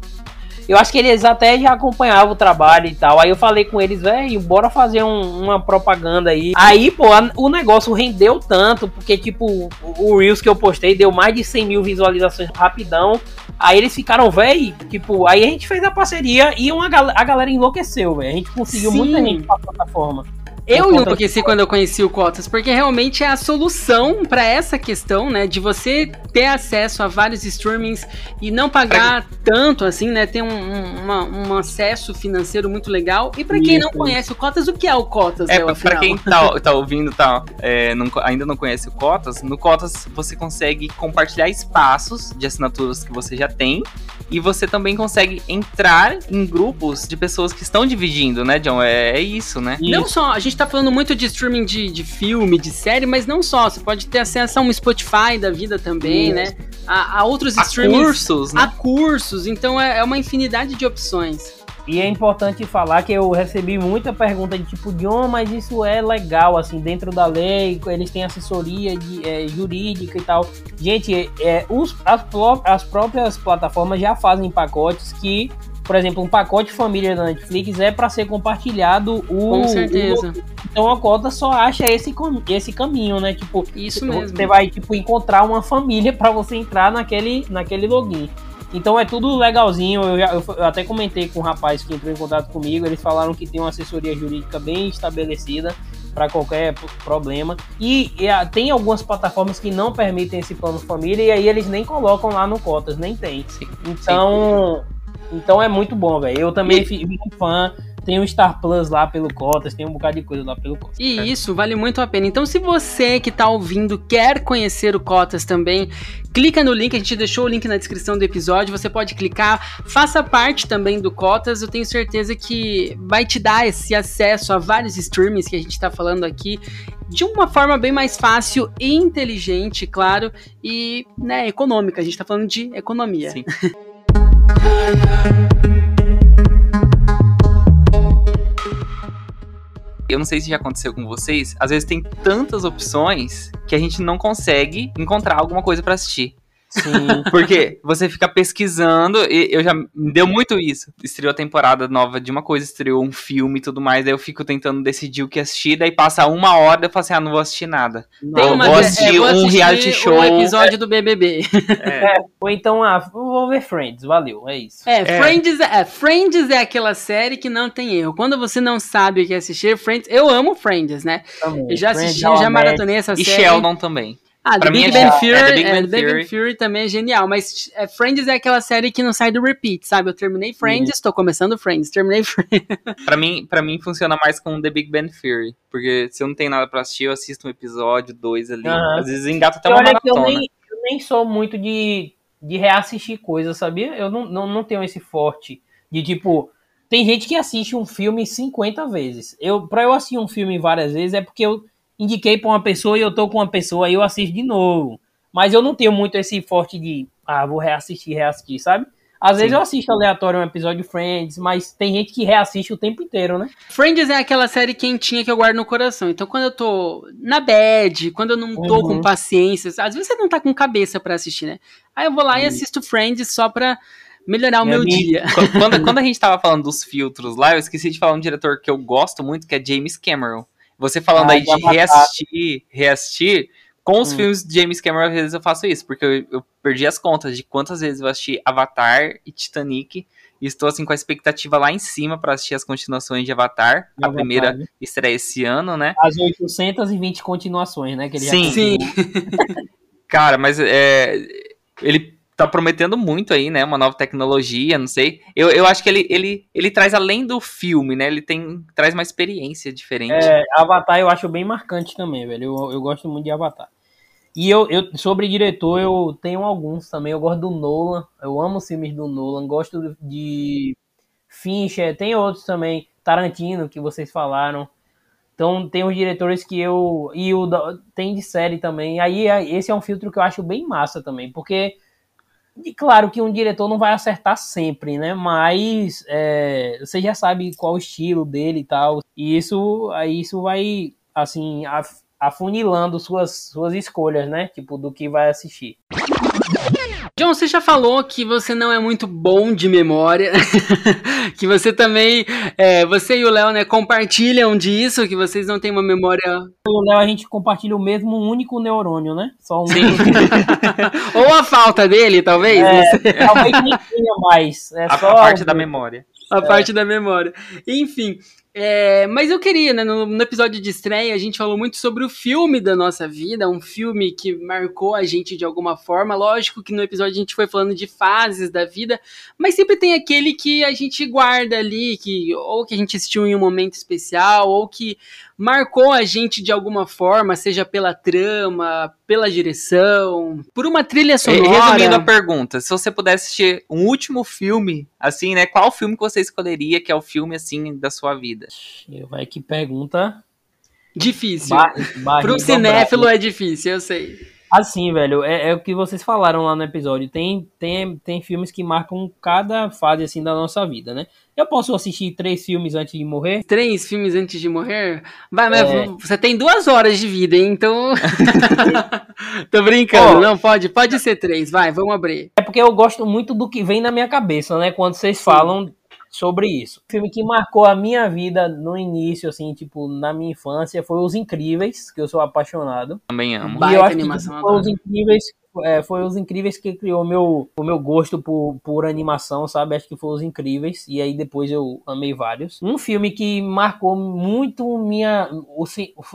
Speaker 3: Eu acho que eles até já acompanhavam o trabalho e tal. Aí eu falei com eles, velho, bora fazer um, uma propaganda aí. Aí, pô, a, o negócio rendeu tanto, porque, tipo, o, Reels que eu postei deu mais de 100 mil visualizações rapidão. Aí eles ficaram, velho, tipo, aí a gente fez a parceria e uma, a galera enlouqueceu, velho. A gente conseguiu Sim. muita gente pra plataforma.
Speaker 1: Eu enlouqueci quando eu conheci o Cotas, porque realmente é a solução para essa questão, né? De você ter acesso a vários streamings e não pagar tanto, assim, né? Ter um, uma, um acesso financeiro muito legal. E para quem não conhece o Cotas, o que é o Cotas?
Speaker 2: É, né, para quem tá, tá ouvindo, tá, é, não, ainda não conhece o Cotas, no Cotas você consegue compartilhar espaços de assinaturas que você já tem e você também consegue entrar em grupos de pessoas que estão dividindo, né, John? É, é isso, né?
Speaker 1: Isso. Não só, a gente tá falando muito de streaming de, de filme, de série, mas não só. Você pode ter acesso a um Spotify da vida também, isso. né? A, a outros
Speaker 2: a
Speaker 1: streamings.
Speaker 2: cursos, né?
Speaker 1: A cursos. Então é, é uma infinidade de opções.
Speaker 3: E é importante falar que eu recebi muita pergunta de tipo, John, mas isso é legal, assim, dentro da lei, eles têm assessoria de, é, jurídica e tal. Gente, é, os, as, as próprias plataformas já fazem pacotes que, por exemplo, um pacote família da Netflix é para ser compartilhado o.
Speaker 1: Com certeza.
Speaker 3: O, então a cota só acha esse, esse caminho, né? Tipo,
Speaker 1: isso mesmo.
Speaker 3: Você vai tipo, encontrar uma família para você entrar naquele, naquele login. Então é tudo legalzinho. Eu, já, eu, até comentei com um rapaz que entrou em contato comigo. Eles falaram que tem uma assessoria jurídica bem estabelecida para qualquer problema. E, e a, tem algumas plataformas que não permitem esse plano família e aí eles nem colocam lá no cotas, nem tem. Sim, então, sim. então é muito bom, velho. Eu também e... fui fã tem o Star Plus lá pelo Cotas, tem um bocado de coisa lá pelo Cotas.
Speaker 1: E isso vale muito a pena. Então, se você que tá ouvindo quer conhecer o Cotas também, clica no link, a gente deixou o link na descrição do episódio, você pode clicar, faça parte também do Cotas, eu tenho certeza que vai te dar esse acesso a vários streamings que a gente tá falando aqui de uma forma bem mais fácil e inteligente, claro, e né, econômica. A gente tá falando de economia. Sim.
Speaker 2: eu não sei se já aconteceu com vocês, às vezes tem tantas opções que a gente não consegue encontrar alguma coisa para assistir.
Speaker 3: Sim.
Speaker 2: Porque você fica pesquisando, e eu já me deu muito isso. Estreou a temporada nova de uma coisa, estreou um filme e tudo mais, daí eu fico tentando decidir o que assistir, daí passa uma hora eu falo assim, ah, não vou assistir nada.
Speaker 1: Tem
Speaker 2: Eu
Speaker 1: uma
Speaker 2: vou
Speaker 1: é,
Speaker 2: assistir
Speaker 1: vou
Speaker 2: um
Speaker 1: assistir
Speaker 2: reality show.
Speaker 1: Um episódio do BBB.
Speaker 2: É.
Speaker 3: Ou então, ah, vou ver Friends, valeu, é isso.
Speaker 1: É,
Speaker 2: É.
Speaker 1: Friends é, Friends é aquela série que não tem erro. Quando você não sabe o que assistir, Friends. Eu amo Friends, né? Eu já
Speaker 3: Friends,
Speaker 1: assisti,
Speaker 3: I
Speaker 1: já maratonei essa
Speaker 2: E
Speaker 1: série.
Speaker 2: Sheldon também.
Speaker 1: Ah,
Speaker 2: Pra
Speaker 1: The
Speaker 2: mim
Speaker 1: Big
Speaker 2: é
Speaker 1: Bang. Theory,
Speaker 2: É, The Big
Speaker 1: é,
Speaker 2: Bang
Speaker 1: The Big Bang
Speaker 2: Theory.
Speaker 1: Theory também é genial, mas é, Friends é aquela série que não sai do repeat, sabe? Eu terminei Friends, estou começando Friends, terminei Friends.
Speaker 2: Pra mim, pra mim funciona mais com The Big Bang Theory. Porque se eu não tenho nada pra assistir, eu assisto um episódio, dois ali.
Speaker 3: Aham.
Speaker 2: Às vezes engata até
Speaker 3: E
Speaker 2: uma
Speaker 3: olha que eu
Speaker 2: maratona.
Speaker 3: nem, eu nem sou muito de, de reassistir coisas, sabia? Eu não, não, não tenho esse forte de tipo. Tem gente que assiste um filme 50 vezes. Eu, pra eu assistir um filme várias vezes é porque eu indiquei pra uma pessoa e eu tô com uma pessoa aí eu assisto de novo. Mas eu não tenho muito esse forte de, ah, vou reassistir, reassistir, sabe? Às vezes
Speaker 2: Sim.
Speaker 3: eu assisto aleatório um episódio de Friends, mas tem gente que reassiste o tempo inteiro, né?
Speaker 1: Friends é aquela série quentinha que eu guardo no coração. Então, quando eu tô na bad, quando eu não tô
Speaker 3: Uhum.
Speaker 1: com paciência, às vezes você não tá com cabeça pra assistir, né? Aí eu vou lá e assisto Friends só pra melhorar o
Speaker 3: É
Speaker 1: meu
Speaker 3: minha-
Speaker 1: dia.
Speaker 2: Qu- Quando, quando a gente tava falando dos filtros lá, eu esqueci de falar um diretor que eu gosto muito, que é James Cameron. Você falando
Speaker 3: Ah,
Speaker 2: aí
Speaker 3: de
Speaker 2: reassistir, reassistir, com os
Speaker 3: Hum.
Speaker 2: filmes de James Cameron, às vezes eu faço isso, porque eu, eu perdi as contas de quantas vezes eu assisti Avatar e Titanic, e estou assim com a expectativa lá em cima pra assistir as continuações de Avatar. A
Speaker 3: Avatar,
Speaker 2: primeira
Speaker 3: né?
Speaker 2: estreia esse ano, né?
Speaker 3: As 820 continuações, né? Que ele já
Speaker 2: Sim.
Speaker 1: Sim.
Speaker 2: Cara, mas é, ele tá prometendo muito aí, né? Uma nova tecnologia, não sei. Eu, eu acho que ele, ele, ele traz além do filme, né? Ele tem traz uma experiência diferente.
Speaker 3: É, Avatar eu acho bem marcante também, velho. Eu, eu gosto muito de Avatar. E eu, eu, sobre diretor, eu tenho alguns também. Eu gosto do Nolan. Eu amo os filmes do Nolan. Gosto de Fincher. Tem outros também. Tarantino, que vocês falaram. Então tem os diretores que eu. E o tem de série também. Aí esse é um filtro que eu acho bem massa também. Porque. E claro que um diretor não vai acertar sempre, né? Mas é, você já sabe qual o estilo dele e tal. E isso, aí isso vai, assim, af- afunilando suas, suas escolhas, né? Tipo, do que vai assistir.
Speaker 1: John, você já falou que você não é muito bom de memória, que você também, é, você e o Léo, né, compartilham disso, que vocês não têm uma memória,
Speaker 3: Eu e o Léo, a gente compartilha o mesmo único neurônio, né? Só um.
Speaker 1: ou a falta dele, talvez,
Speaker 3: É, Talvez nem tenha mais. É
Speaker 2: a,
Speaker 3: só
Speaker 2: a parte da memória.
Speaker 1: a parte da memória. Enfim, é, mas eu queria, né, no, no episódio de estreia, a gente falou muito sobre o filme da nossa vida, um filme que marcou a gente de alguma forma. Lógico que no episódio a gente foi falando de fases da vida, mas sempre tem aquele que a gente guarda ali, que ou que a gente assistiu em um momento especial, ou que marcou a gente de alguma forma, seja pela trama, pela direção, por uma trilha sonora.
Speaker 2: Resumindo a pergunta, se você pudesse assistir um último filme, assim, né? Qual filme que você escolheria que é o filme, assim, da sua vida?
Speaker 3: Vai que pergunta.
Speaker 1: Difícil. Pro
Speaker 3: barriga
Speaker 1: cinéfilo é difícil, eu sei.
Speaker 3: Assim, velho, é, é o que vocês falaram lá no episódio. Tem, tem, tem filmes que marcam cada fase assim da nossa vida, né? Eu posso assistir três filmes antes de morrer?
Speaker 1: Três filmes antes de morrer? Vai, mas
Speaker 3: É.
Speaker 1: você tem duas horas de vida, hein? Então. Tô brincando,
Speaker 3: Ó.
Speaker 1: não, pode, pode ser três, vai, vamos abrir.
Speaker 3: É porque eu gosto muito do que vem na minha cabeça, né? Quando vocês falam sobre isso. O filme que marcou a minha vida no início, assim, tipo, na minha infância, foi Os Incríveis, que eu sou apaixonado.
Speaker 2: Também amo.
Speaker 1: Baita
Speaker 3: e eu acho
Speaker 1: animação,
Speaker 3: que foi os incríveis, é, foi os incríveis que criou meu, o meu gosto por, por animação, sabe? Acho que foi os incríveis. E aí depois eu amei vários. Um filme que marcou muito minha o,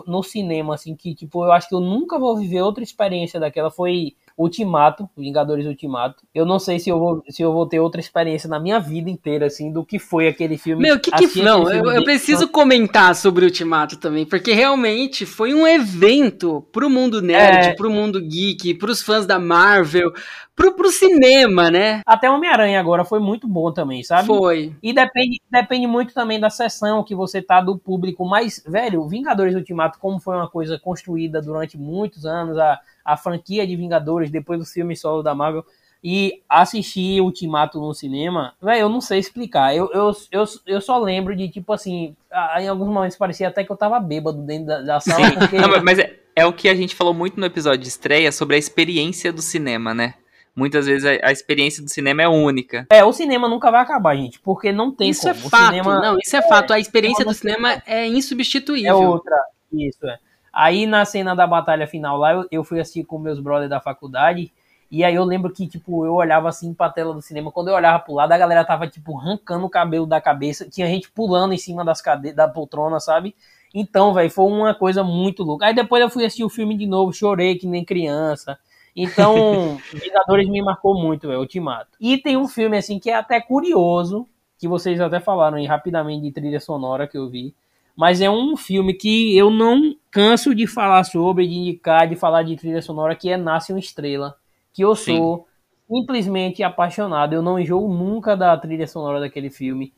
Speaker 3: no cinema, assim, que tipo, eu acho que eu nunca vou viver outra experiência daquela foi Ultimato, Vingadores Ultimato. Eu não sei se eu vou, se eu vou ter outra experiência na minha vida inteira, assim, do que foi aquele filme.
Speaker 1: Meu, que que.
Speaker 3: Assistir
Speaker 1: Não, eu, eu
Speaker 3: de-
Speaker 1: preciso comentar sobre o Ultimato também, porque realmente foi um evento pro mundo nerd,
Speaker 3: É.
Speaker 1: pro mundo geek, pros fãs da Marvel, pro, pro cinema, né?
Speaker 3: Até Homem-Aranha agora foi muito bom também, sabe?
Speaker 1: Foi.
Speaker 3: E depende, depende muito também da sessão que você tá do público. Mas, velho, Vingadores Ultimato, como foi uma coisa construída durante muitos anos, a, a franquia de Vingadores, depois do filme solo da Marvel, e assistir Ultimato no cinema, velho, eu não sei explicar. Eu, eu, eu, eu só lembro de, tipo assim, em alguns momentos parecia até que eu tava bêbado dentro da, da sala, porque...
Speaker 2: Não, mas é, é o que a gente falou muito no episódio de estreia sobre a experiência do cinema, né? muitas vezes a, a, experiência do cinema é única.
Speaker 3: É, o cinema nunca vai acabar, gente, porque não tem
Speaker 1: isso
Speaker 3: como.
Speaker 1: é fato,
Speaker 3: cinema,
Speaker 1: não, isso é, é fato. A experiência do cinema é insubstituível.
Speaker 3: É outra, isso é. Aí na cena da batalha final lá, eu, eu fui assistir com meus brothers da faculdade, e aí eu lembro que, tipo, eu olhava assim pra tela do cinema, quando eu olhava pro lado, a galera tava, tipo, arrancando o cabelo da cabeça, tinha gente pulando em cima das cade da poltrona, sabe? Então, velho, foi uma coisa muito louca. Aí depois eu fui assistir o filme de novo, chorei que nem criança. Então, Vingadores me marcou muito, velho, Ultimato. E tem um filme, assim, que é até curioso, que vocês até falaram aí rapidamente de trilha sonora que eu vi. Mas é um filme que eu não canso de falar sobre, de indicar, de falar de trilha sonora, que é Nasce uma Estrela. Que eu sou Sim. simplesmente apaixonado. Eu não enjoo nunca da trilha sonora daquele filme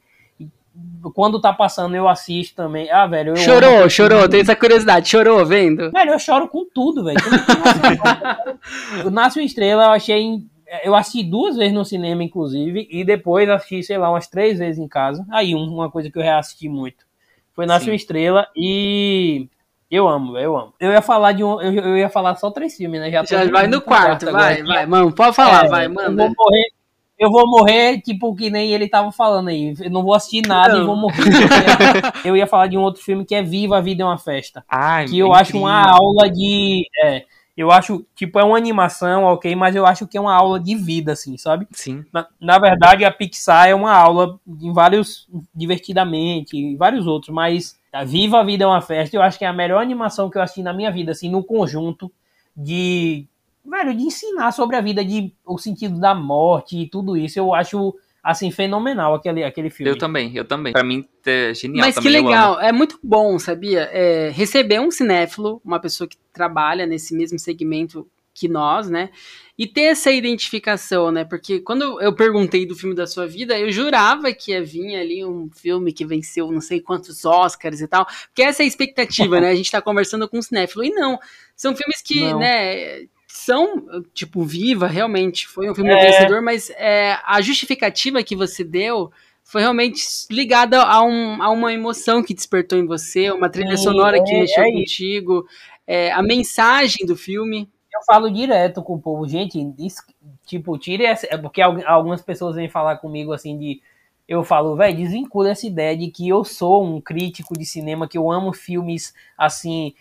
Speaker 3: quando tá passando, eu assisto também. Ah, velho.
Speaker 1: chorou, chorou, tem essa curiosidade. Chorou vendo?
Speaker 3: Velho, eu choro com tudo, velho. Nasce uma Estrela, eu achei. Eu assisti duas vezes no cinema, inclusive, e depois assisti, sei lá, umas três vezes em casa. Aí, uma coisa que eu reassisti muito. Foi Nasce Sim. uma Estrela e. Eu amo, eu amo. Eu ia falar de um. Eu, eu ia falar só três filmes, né?
Speaker 1: Já, Já vai no quarto, quarto vai, vai, mano. Pode falar, é, vai, manda.
Speaker 3: Eu vou morrer eu vou morrer, tipo, que nem ele tava falando aí. Eu não vou assistir nada não. e vou morrer. eu ia falar de um outro filme que é Viva a Vida é uma Festa.
Speaker 2: Ai,
Speaker 3: que eu incrível. acho uma aula de. É, eu acho, tipo, é uma animação, ok, mas eu acho que é uma aula de vida, assim, sabe?
Speaker 2: Sim.
Speaker 3: Na, na verdade, a Pixar é uma aula em vários. divertidamente, e vários outros, mas a Viva a Vida é uma Festa, eu acho que é a melhor animação que eu assisti na minha vida, assim, no conjunto de velho, de ensinar sobre a vida, de o sentido da morte e tudo isso. Eu acho assim fenomenal aquele, aquele filme.
Speaker 2: Eu também, eu também. Para mim é genial.
Speaker 1: Mas
Speaker 2: também,
Speaker 1: que legal, é muito bom, sabia? É, receber um cinéfilo, uma pessoa que trabalha nesse mesmo segmento que nós, né? E ter essa identificação, né? Porque quando eu perguntei do filme da sua vida, eu jurava que ia vir ali um filme que venceu não sei quantos Oscars e tal. Porque essa é a expectativa, né? A gente tá conversando com um cinéfilo. E não, são filmes que, não. né, são, tipo, Viva, realmente, foi um filme é. vencedor, mas é, a justificativa que você deu foi realmente ligada a, um, a uma emoção que despertou em você, uma trilha sonora é, que mexeu é contigo, é, a mensagem do filme.
Speaker 3: Eu falo direto com o povo, gente, tipo, tire essa. É porque algumas pessoas vêm falar comigo assim de. Eu falo, velho, desvincula essa ideia de que eu sou um crítico de cinema, que eu amo filmes assim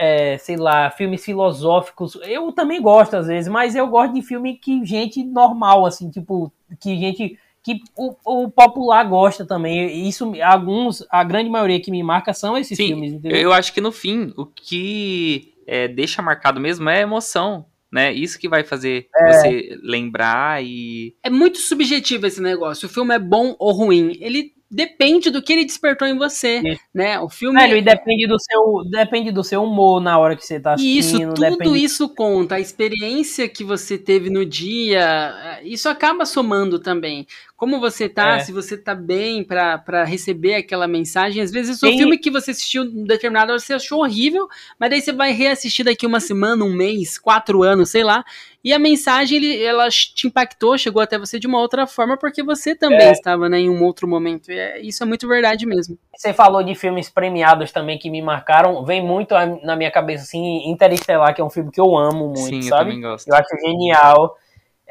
Speaker 3: é, sei lá, filmes filosóficos. Eu também gosto às vezes, mas eu gosto de filme que gente normal, assim, tipo, que gente que o, o popular gosta também. Isso, alguns, a grande maioria que me marca são esses
Speaker 2: Sim,
Speaker 3: filmes.
Speaker 2: Entendeu? Eu acho que no fim, o que é, deixa marcado mesmo é a emoção. Né? Isso que vai fazer é. você lembrar e.
Speaker 1: É muito subjetivo esse negócio. O filme é bom ou ruim. Ele depende do que ele despertou em você, Sim. né? O filme
Speaker 3: Velho, e depende do seu depende do seu humor na hora que você tá assistindo.
Speaker 1: Isso, tudo depende... isso conta, a experiência que você teve no dia, isso acaba somando também como você tá, é. se você tá bem para receber aquela mensagem. Às vezes o Tem... filme que você assistiu em determinada hora você achou horrível, mas daí você vai reassistir daqui uma semana, um mês, quatro anos, sei lá. E a mensagem, ele, ela te impactou, chegou até você de uma outra forma, porque você também é. estava né, em um outro momento. E é, isso é muito verdade mesmo.
Speaker 3: Você falou de filmes premiados também que me marcaram. Vem muito na minha cabeça, assim, Interestelar, que é um filme que eu amo muito, Sim, sabe? Eu também gosto. Eu acho genial.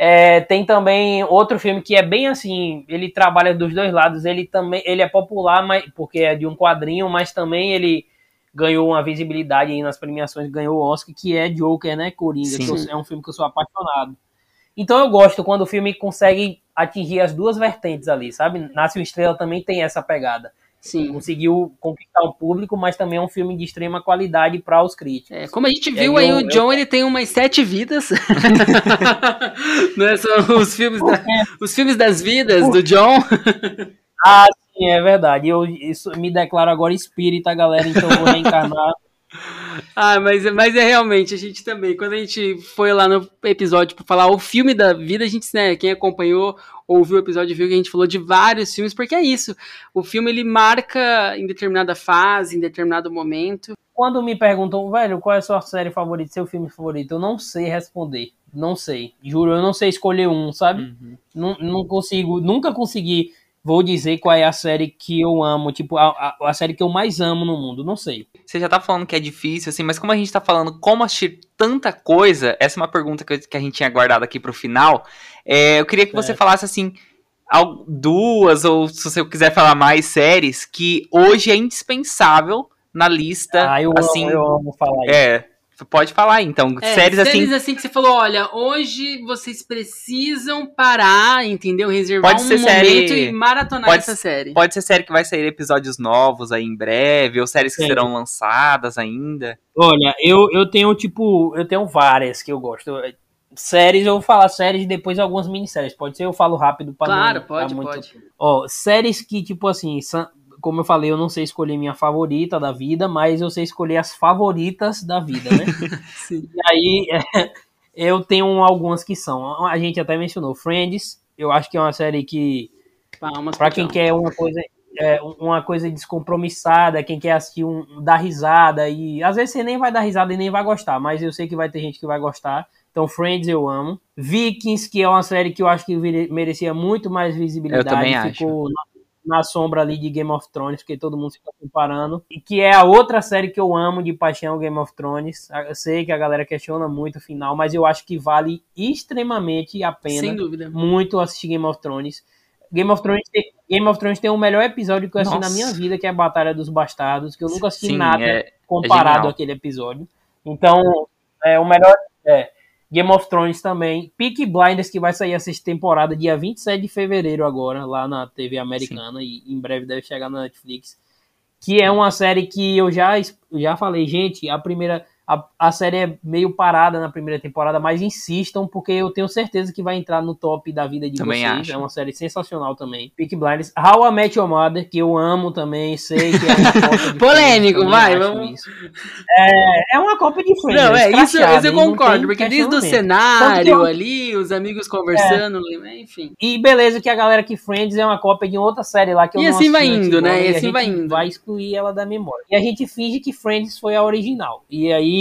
Speaker 3: É, tem também outro filme que é bem assim, ele trabalha dos dois lados, ele também ele é popular, mas, porque é de um quadrinho, mas também ele ganhou uma visibilidade aí nas premiações, ganhou o Oscar, que é Joker, né, Coringa, eu, é um filme que eu sou apaixonado. Então eu gosto quando o filme consegue atingir as duas vertentes ali, sabe? Nasce o Estrela também tem essa pegada. Sim. Conseguiu conquistar o público, mas também é um filme de extrema qualidade para os críticos.
Speaker 1: É, como a gente viu aí, aí o John ele tem umas sete vidas. é São os filmes, da, os filmes das vidas do John.
Speaker 3: ah, sim, é verdade. Eu isso, me declaro agora espírita, galera, então eu vou reencarnar.
Speaker 1: Ah, mas, mas é realmente, a gente também, quando a gente foi lá no episódio para falar o filme da vida, a gente, né, quem acompanhou, ouviu o episódio, viu que a gente falou de vários filmes, porque é isso, o filme ele marca em determinada fase, em determinado momento.
Speaker 3: Quando me perguntam, velho, qual é a sua série favorita, seu filme favorito, eu não sei responder, não sei, juro, eu não sei escolher um, sabe? Uhum. Não, não consigo, nunca consegui vou dizer qual é a série que eu amo, tipo, a, a, a, série que eu mais amo no mundo, não sei.
Speaker 2: Você já tá falando que é difícil, assim, mas como a gente tá falando como assistir tanta coisa, essa é uma pergunta que, que a gente tinha guardado aqui pro final. É, eu queria que você falasse assim, duas, ou se você quiser falar mais séries, que hoje é indispensável na lista.
Speaker 3: Ah, eu
Speaker 2: assim,
Speaker 3: amo, eu amo falar isso.
Speaker 2: É, pode falar então.
Speaker 1: É,
Speaker 2: séries,
Speaker 1: séries
Speaker 2: assim.
Speaker 1: assim que você falou, olha, hoje vocês precisam parar, entendeu? Reservar
Speaker 2: Pode
Speaker 1: um
Speaker 2: ser
Speaker 1: momento
Speaker 2: série-
Speaker 1: e maratonar
Speaker 2: pode-
Speaker 1: essa série.
Speaker 2: Pode ser série que vai sair episódios novos aí em breve, ou séries que
Speaker 3: Sim.
Speaker 2: serão lançadas ainda.
Speaker 3: Olha, eu, eu tenho, tipo, eu tenho várias que eu gosto. Séries, eu vou falar séries e depois algumas minisséries. Pode ser, eu falo rápido pra
Speaker 1: Claro,
Speaker 3: não
Speaker 1: pode,
Speaker 3: dar muito
Speaker 1: pode.
Speaker 3: Ó, séries que, tipo assim, são- como eu falei, eu não sei escolher minha favorita da vida, mas eu sei escolher as favoritas da vida, né?
Speaker 1: Sim.
Speaker 3: e aí, é, eu tenho algumas que são. A gente até mencionou Friends, eu acho que é uma série que,
Speaker 1: pro
Speaker 3: quem quer uma coisa. é, uma coisa descompromissada, quem quer assistir um, dar risada, e às vezes você nem vai dar risada e nem vai gostar, mas eu sei que vai ter gente que vai gostar. Então, Friends eu amo. Vikings, que é uma série que eu acho que merecia muito mais visibilidade.
Speaker 2: Eu também acho.
Speaker 3: ficou na, na sombra ali de Game of Thrones, porque todo mundo fica comparando. E que é a outra série que eu amo de paixão, Game of Thrones. Eu sei que a galera questiona muito o final, mas eu acho que vale extremamente a pena
Speaker 1: Sem dúvida.
Speaker 3: muito assistir Game of Thrones. Game of Thrones tem, Game of Thrones tem o melhor episódio que eu assisti
Speaker 2: Nossa.
Speaker 3: na minha vida, que é a Batalha dos Bastardos, que eu nunca assisti
Speaker 2: Sim,
Speaker 3: nada
Speaker 2: é-
Speaker 3: comparado
Speaker 2: genial.
Speaker 3: àquele episódio. Então, é o melhor é Game of Thrones também. Peaky Blinders, que vai sair a sexta temporada dia 27 de fevereiro agora, lá na TV americana, e em breve deve chegar na Netflix. Que é uma série que eu já, já falei, gente, a primeira. A, a série é meio parada na primeira temporada, mas insistam, porque eu tenho certeza que vai entrar no top da vida de
Speaker 2: Também
Speaker 3: vocês.
Speaker 2: acho.
Speaker 3: É uma série sensacional também. Peaky Blinders. How I Met Your Mother, que eu amo também, sei que é uma de Friends,
Speaker 1: vai, vamos-.
Speaker 3: É, é uma cópia de Friends.
Speaker 1: Não, é isso, isso eu concordo, porque desde o cenário
Speaker 3: eu-
Speaker 1: ali, os amigos conversando, enfim.
Speaker 3: E beleza que a galera que Friends é uma cópia de outra série lá que eu
Speaker 1: E
Speaker 3: não
Speaker 1: assim vai indo, né? E assim vai indo.
Speaker 3: Vai excluir ela da memória. E a gente finge que Friends foi a original. E aí,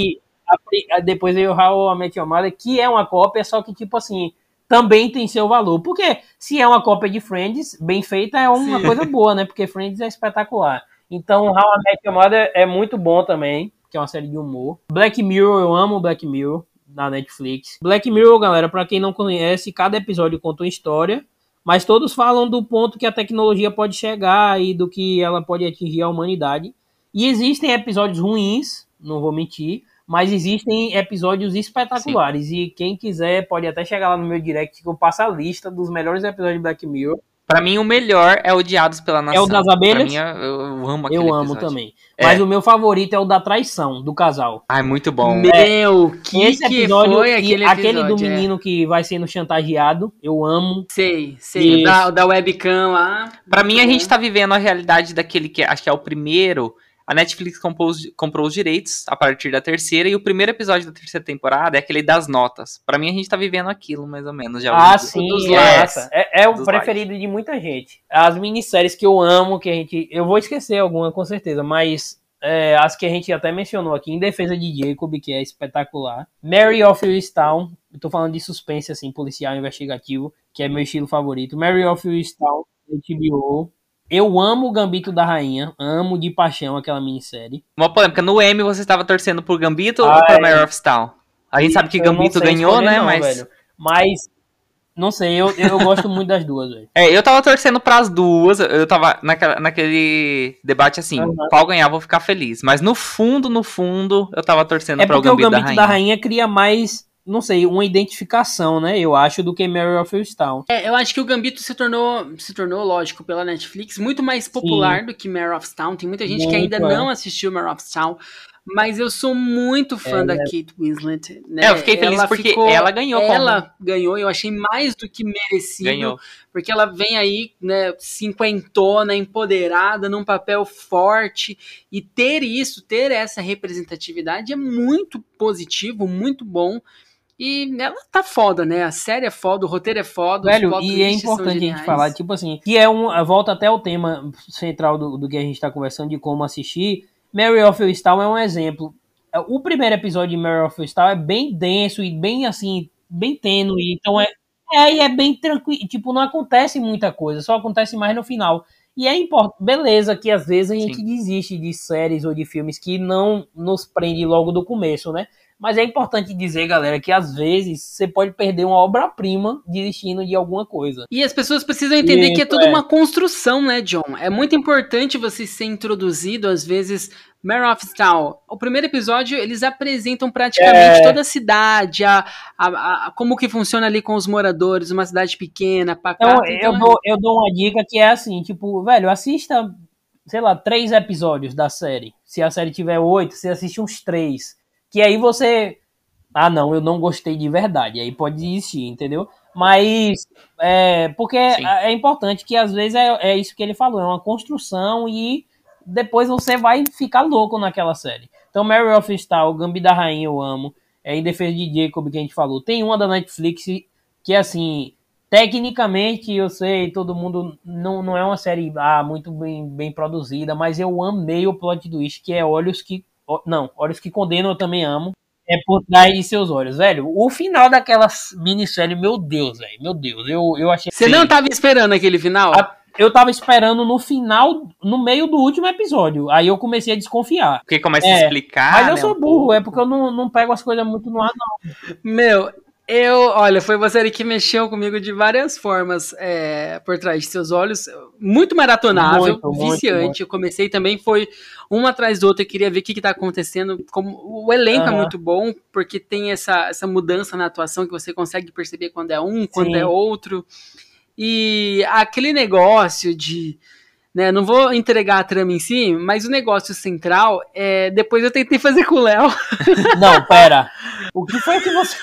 Speaker 3: pri- a- depois veio How I Met Your Mother, que é uma cópia, só que tipo assim, também tem seu valor. Porque se é uma cópia de Friends, bem feita, é uma
Speaker 1: Sim.
Speaker 3: coisa boa, né? Porque Friends é espetacular. Então, How I Met Your Mother é muito bom também, que é uma série de humor. Black Mirror, eu amo Black Mirror, na Netflix. Black Mirror, galera, pra quem não conhece, cada episódio conta uma história, mas todos falam do ponto que a tecnologia pode chegar e do que ela pode atingir a humanidade. E existem episódios ruins, não vou mentir, mas existem episódios espetaculares. E quem quiser pode até chegar lá no meu direct que eu passo a lista dos melhores episódios de Black Mirror.
Speaker 2: Pra mim, o melhor é Odiados pela Nação.
Speaker 3: das abelhas?
Speaker 2: Pra mim, eu, amo aquele
Speaker 3: Eu amo
Speaker 2: episódio.
Speaker 3: também.
Speaker 2: É.
Speaker 3: Mas o meu favorito é o da traição, do casal.
Speaker 2: Ai, muito bom.
Speaker 1: Meu, que,
Speaker 3: Esse
Speaker 1: que
Speaker 3: episódio
Speaker 1: foi
Speaker 3: e
Speaker 1: aquele
Speaker 3: aquele
Speaker 1: episódio?
Speaker 3: do
Speaker 1: é.
Speaker 3: menino que vai sendo chantageado, eu amo.
Speaker 1: Sei, sei.
Speaker 3: Isso.
Speaker 1: Da, da webcam lá.
Speaker 2: Pra mim, a gente tá vivendo a realidade daquele que acho que é o primeiro. A Netflix comprou os, comprou os direitos a partir da terceira, e o primeiro episódio da terceira temporada é aquele das notas. Pra mim, a gente tá vivendo aquilo, mais ou menos. Já
Speaker 3: Ah, sim, é,
Speaker 2: likes.
Speaker 3: é, é o preferido de muita gente. As minisséries que eu amo, que a gente. Eu vou esquecer alguma com certeza, mas é, as que a gente até mencionou aqui, em defesa de Jacob, que é espetacular. Mary of Easttown, eu tô falando de suspense, assim, policial investigativo, que é meu estilo favorito. Mary of Easttown, HBO. Eu amo o Gambito da Rainha, amo de paixão aquela minissérie.
Speaker 2: Uma polêmica. No M, você estava torcendo por Gambito
Speaker 3: Ah,
Speaker 2: ou pra
Speaker 3: é.
Speaker 2: Of Town? A gente sabe que Gambito ganhou,
Speaker 3: escolher
Speaker 2: né?
Speaker 3: não,
Speaker 2: mas.
Speaker 3: velho. Mas, não sei, eu, eu gosto muito das duas, velho.
Speaker 2: É, eu tava torcendo pras duas, eu tava naquela, naquele debate assim,
Speaker 3: Uhum.
Speaker 2: qual ganhar vou ficar feliz. Mas no fundo, no fundo, eu tava torcendo
Speaker 3: É
Speaker 2: para o
Speaker 3: porque o
Speaker 2: Gambito,
Speaker 3: Gambito da Rainha. cria mais, não sei, uma identificação, né? Eu acho, do que Mary of Easttown.
Speaker 1: É, eu acho que o Gambito se tornou, se tornou, lógico, pela Netflix, muito mais popular do que Mare of Town. Tem muita gente que
Speaker 3: Muito,
Speaker 1: ainda
Speaker 3: é.
Speaker 1: não assistiu Mare of Town, mas eu sou muito fã
Speaker 3: É,
Speaker 1: da
Speaker 3: né?
Speaker 1: Kate Winslet. Né?
Speaker 2: É, eu fiquei feliz porque ela ganhou como-
Speaker 1: Ela ganhou, eu achei mais do que merecido.
Speaker 2: Ganhou.
Speaker 1: Porque ela vem aí, né, cinquentona, empoderada, num papel forte. E ter isso, ter essa representatividade é muito positivo, muito bom. E ela tá foda, né? A série é foda, o roteiro é foda.
Speaker 3: Velho, e é importante a gente falar, tipo assim, que é um. Volta até o tema central do, do que a gente tá conversando, de como assistir. Mary of Easttown é um exemplo. O primeiro episódio de Mary of Easttown é bem denso e bem assim, bem tênue. Então é. é Aí é bem tranquilo. Tipo, não acontece muita coisa, só acontece mais no final. E é importante. Beleza, que às vezes a gente
Speaker 2: Sim.
Speaker 3: desiste de séries ou de filmes que não nos prende logo do começo, né? Mas é importante dizer, galera, que às vezes você pode perder uma obra-prima desistindo de alguma coisa.
Speaker 1: E as pessoas precisam entender Isso, que é tudo é. uma construção, né, John? É muito importante você ser introduzido, às vezes, Mare of Town. O primeiro episódio, eles apresentam praticamente é. toda a cidade, a, a, a, como que funciona ali com os moradores, uma cidade pequena, pacata.
Speaker 3: Então, então, eu, dou, eu dou uma dica que é assim, tipo, velho, assista, sei lá, três episódios da série. Se a série tiver oito, você assiste uns três que aí você. Ah, não, eu não gostei de verdade. Aí pode desistir, entendeu? Mas. É, porque Sim. é importante que às vezes é, é isso que ele falou, é uma construção e depois você vai ficar louco naquela série. Então, Mary of Star, Gambi da Rainha, eu amo. É Em Defesa de Jacob, que a gente falou. Tem uma da Netflix que, assim, tecnicamente, eu sei, todo mundo não, não é uma série ah, muito bem, bem produzida, mas eu amei o plot twist, que é Olhos que não, Olhos que Condenam eu também amo. É por trás de seus olhos, velho. O final daquela minissérie, meu Deus, velho. Meu Deus, eu, eu achei.
Speaker 1: Você não tava esperando aquele final? A,
Speaker 3: eu tava esperando no final, no meio do último episódio. Aí eu comecei a desconfiar.
Speaker 2: Porque começa é, a explicar.
Speaker 3: Mas
Speaker 2: né,
Speaker 3: eu sou burro, é porque eu não, não pego as coisas muito no ar, não.
Speaker 1: Meu, eu, olha, foi você que mexeu comigo de várias formas é, por trás de seus olhos. Muito maratonável, muito, viciante. Muito, Eu comecei também, foi um atrás do outro. Eu queria ver o que, está acontecendo. Como, o elenco uhum. é muito bom, porque tem essa, essa mudança na atuação que você consegue perceber quando é um, quando Sim. é outro. E aquele negócio de né? Não vou entregar a trama em si, mas o negócio central é. Depois eu tentei fazer com o Léo.
Speaker 3: Não, pera. O que foi que você.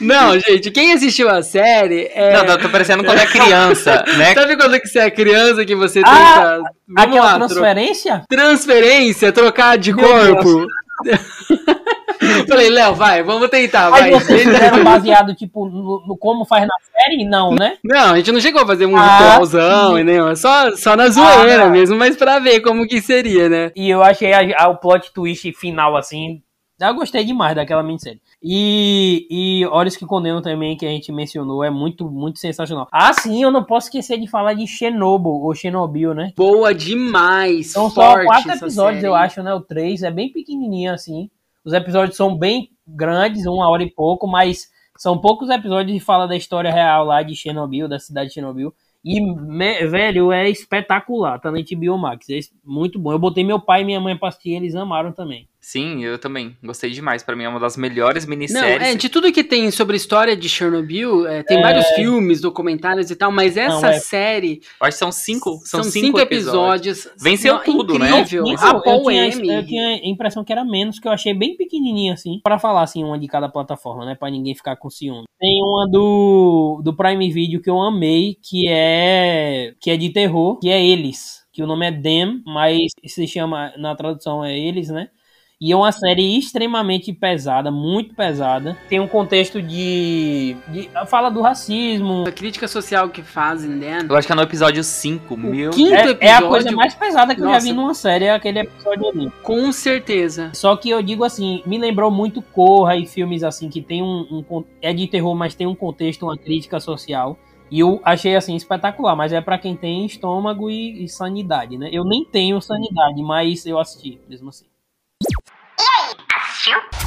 Speaker 1: Não, gente, quem assistiu a série. É...
Speaker 2: Não, não, tô parecendo quando é criança, né?
Speaker 1: Sabe quando que você é criança que você
Speaker 3: ah, tenta. Vamos aquela lá, transferência?
Speaker 1: Tro... Transferência, trocar de Meu corpo. Falei, Léo, vai, vamos tentar, vai.
Speaker 3: Vocês fizeram baseado, tipo, no, no, como faz na série? Não, né?
Speaker 1: Não, a gente não chegou a fazer um ah, ritualzão, e só, só na zoeira ah, mesmo, mas pra ver como que seria, né?
Speaker 3: E eu achei a, a, o plot twist final, assim, eu gostei demais daquela minissérie. E, e Olhos que Condenam também, que a gente mencionou, é muito, muito sensacional. Ah, sim, eu não posso esquecer de falar de Chernobyl, ou Chernobyl, né?
Speaker 1: Boa demais!
Speaker 3: São só quatro episódios, eu acho, né? O três, é bem pequenininho, assim. Os episódios são bem grandes, uma hora e pouco, mas são poucos episódios de fala da história real lá de Chernobyl, da cidade de Chernobyl. E, me, velho, é espetacular. Tá na HBO Max. É muito bom. Eu botei meu pai e minha mãe pra assistir, eles amaram também.
Speaker 2: Sim, eu também. Gostei demais. Para mim é uma das melhores minisséries.
Speaker 1: Não, é, de tudo que tem sobre a história de Chernobyl, é, tem é... vários filmes, documentários e tal, mas essa Não, é... série.
Speaker 2: Acho que são cinco, são, são cinco, cinco episódios. episódios. Venceu Não, tudo, incrível.
Speaker 3: né? Incrível. Eu, tinha, eu tinha a impressão que era menos, que eu achei bem pequenininho assim, para falar assim, uma de cada plataforma, né? Pra ninguém ficar com ciúme. Tem uma do, do Prime Video que eu amei, que é, que é de terror, que é Eles. Que o nome é Them, mas se chama, na tradução é Eles, né? E é uma série extremamente pesada, muito pesada. Tem um contexto de. de fala do racismo.
Speaker 1: A crítica social que fazem, né?
Speaker 2: Eu acho que é no episódio 5, mil.
Speaker 3: Quinto é, episódio... é a coisa mais pesada que Nossa. eu já vi numa série, é aquele episódio ali.
Speaker 1: Com certeza.
Speaker 3: Só que eu digo assim, me lembrou muito Corra e filmes assim que tem um, um. É de terror, mas tem um contexto, uma crítica social. E eu achei assim espetacular, mas é para quem tem estômago e, e, sanidade, né? Eu nem tenho sanidade, mas eu assisti mesmo assim.
Speaker 2: Assistiu?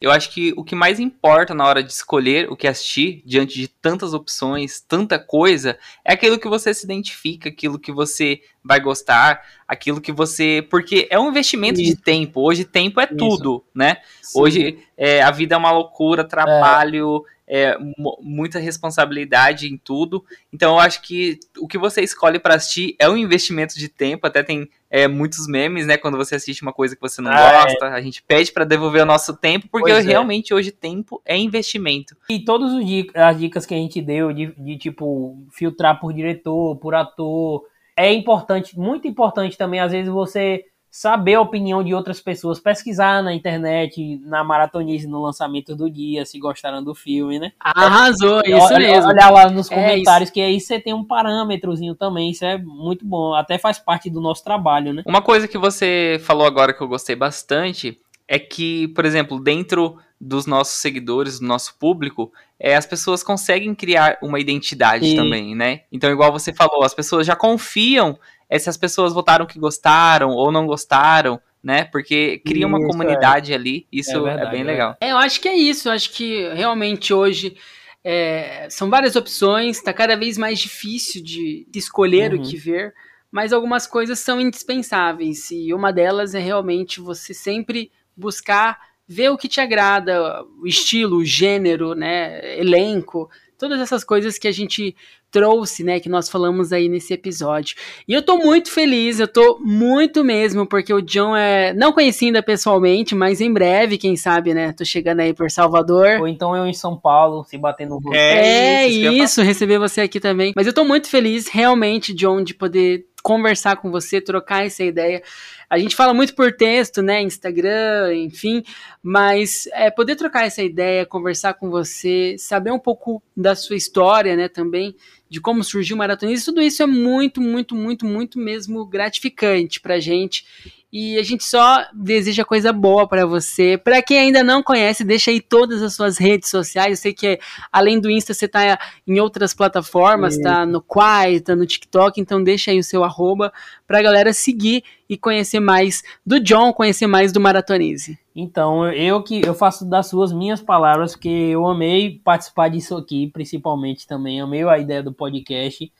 Speaker 2: Eu acho que o que mais importa na hora de escolher o que assistir, diante de tantas opções, tanta coisa, é aquilo que você se identifica, aquilo que você vai gostar, aquilo que você. Porque é um investimento Isso. de tempo. Hoje, tempo é Isso. tudo, né? Sim. Hoje, é, a vida é uma loucura, trabalho. É é, muita responsabilidade em tudo. Então eu acho que o que você escolhe para assistir é um investimento de tempo. Até tem é, muitos memes, né? Quando você assiste uma coisa que você não ah, gosta, é. a gente pede para devolver o nosso tempo, porque é. realmente hoje tempo é investimento.
Speaker 3: E todas as dicas que a gente deu de, de tipo filtrar por diretor, por ator, é importante, muito importante também. Às vezes você saber a opinião de outras pessoas, pesquisar na internet, na maratonice, no lançamento do dia, se gostaram do filme, né?
Speaker 1: Arrasou, é, isso olha, mesmo.
Speaker 3: Olhar lá nos é comentários, é que aí você tem um parâmetrozinho também, isso é muito bom, até faz parte do nosso trabalho, né?
Speaker 2: Uma coisa que você falou agora que eu gostei bastante é que, por exemplo, dentro dos nossos seguidores, do nosso público, é, as pessoas conseguem criar uma identidade Sim. também, né? Então, igual você falou, as pessoas já confiam é se as pessoas votaram que gostaram ou não gostaram, né? Porque cria uma
Speaker 3: Isso,
Speaker 2: comunidade ali, isso
Speaker 3: É
Speaker 2: é,
Speaker 3: verdade,
Speaker 2: bem
Speaker 3: é
Speaker 2: legal.
Speaker 1: É, eu acho que é isso. Eu acho que realmente hoje é, são várias opções, tá cada vez mais difícil de escolher
Speaker 3: Uhum.
Speaker 1: o que ver, mas algumas coisas são indispensáveis. E uma delas é realmente você sempre buscar ver o que te agrada, o estilo, o gênero, né, elenco, todas essas coisas que a gente trouxe, né, que nós falamos aí nesse episódio. E eu tô muito feliz, eu tô muito mesmo, porque o John é, não conheci ainda pessoalmente, mas em breve, quem sabe, né, tô chegando aí por Salvador.
Speaker 3: Ou então eu em São Paulo, se bater no rosto.
Speaker 1: É,
Speaker 2: isso, isso
Speaker 1: isso, receber você aqui também. Mas eu tô muito feliz, realmente, John, de poder conversar com você, trocar essa ideia. A gente fala muito por texto, né, Instagram, enfim, mas é, poder trocar essa ideia, conversar com você, saber um pouco da sua história, né, também, de como surgiu o maratonismo, tudo isso é muito, muito, muito, muito mesmo gratificante pra gente. E a gente só deseja coisa boa pra você. Pra quem ainda não conhece, deixa aí todas as suas redes sociais. Eu sei que além do Insta você tá em outras plataformas, tá no Quai, tá no TikTok, então deixa aí o seu arroba pra galera seguir e conhecer mais do John, conhecer mais do Maratonize.
Speaker 3: Então, eu que eu faço das suas minhas palavras, porque eu amei participar disso aqui, principalmente também, amei a ideia do podcast.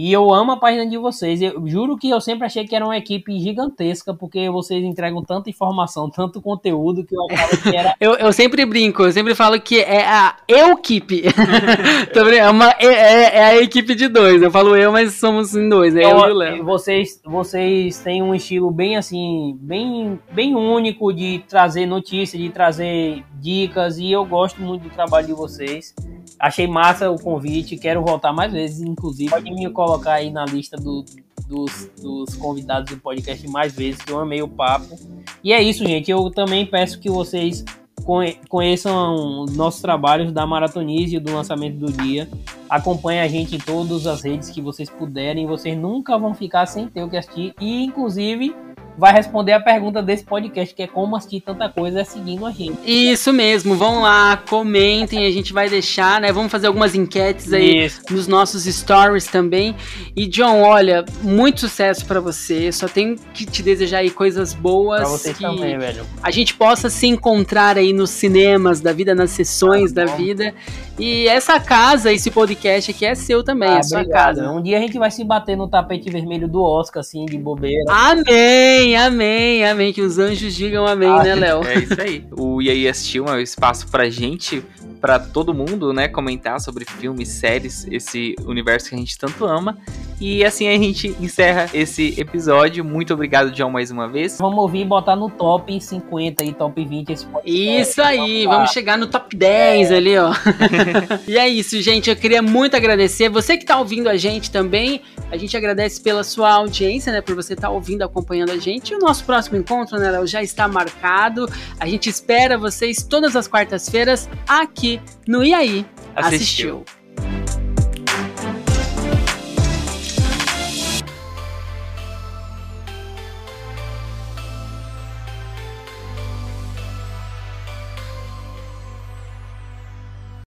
Speaker 3: E eu amo a página de vocês. Eu juro que eu sempre achei que era uma equipe gigantesca, porque vocês entregam tanta informação, tanto conteúdo, que eu achava que era.
Speaker 1: Eu, eu sempre brinco, eu sempre falo que é a equipe. é, uma, é, é, a equipe de dois. Eu falo eu, mas somos em dois. É eu, eu e o Léo.
Speaker 3: Vocês, vocês têm um estilo bem assim, bem, bem único de trazer notícias, de trazer dicas, e eu gosto muito do trabalho de vocês. Achei massa o convite, quero voltar mais vezes, inclusive. Pode me colocar aí na lista do, dos, dos convidados do podcast mais vezes, que eu amei o papo. E é isso, gente. Eu também peço que vocês conheçam nossos trabalhos da Maratonize e do lançamento do dia. Acompanhe a gente em todas as redes que vocês puderem. Vocês nunca vão ficar sem ter o que assistir. E, inclusive, vai responder a pergunta desse podcast, que é como assistir tanta coisa seguindo a gente.
Speaker 1: Isso mesmo, vão lá, comentem, a gente vai deixar, né? Vamos fazer algumas enquetes aí
Speaker 3: Isso.
Speaker 1: nos nossos stories também. E John, olha, muito sucesso para você. Só tenho que te desejar aí coisas boas.
Speaker 3: Pra vocês
Speaker 1: que
Speaker 3: também, velho.
Speaker 1: A gente possa se encontrar aí nos cinemas da vida, nas sessões
Speaker 3: Ah,
Speaker 1: da vida. E essa casa, esse podcast aqui é seu também,
Speaker 3: Ah,
Speaker 1: é sua
Speaker 3: obrigado.
Speaker 1: casa.
Speaker 3: Um dia a gente vai se bater no tapete vermelho do Oscar, assim, de bobeira.
Speaker 1: Amém, amém, amém. Que os anjos digam amém,
Speaker 3: Ah,
Speaker 1: né, Léo?
Speaker 2: É isso aí. O Assistiu é um espaço pra gente, pra todo mundo, né, comentar sobre filmes, séries, esse universo que a gente tanto ama. E assim a gente encerra esse episódio. Muito obrigado, John, mais uma vez.
Speaker 3: Vamos ouvir e botar no top 50 e top 20 esse podcast.
Speaker 1: Isso aí, vamos chegar no top 10 ali, ó. e é isso, gente. Eu queria muito agradecer. Você que tá ouvindo a gente também, a gente agradece pela sua audiência, né? Por você estar ouvindo, acompanhando a gente. E o nosso próximo encontro, né, Léo, já está marcado. A gente espera vocês todas as quartas-feiras aqui no aí
Speaker 2: Assistiu.
Speaker 1: Assistiu.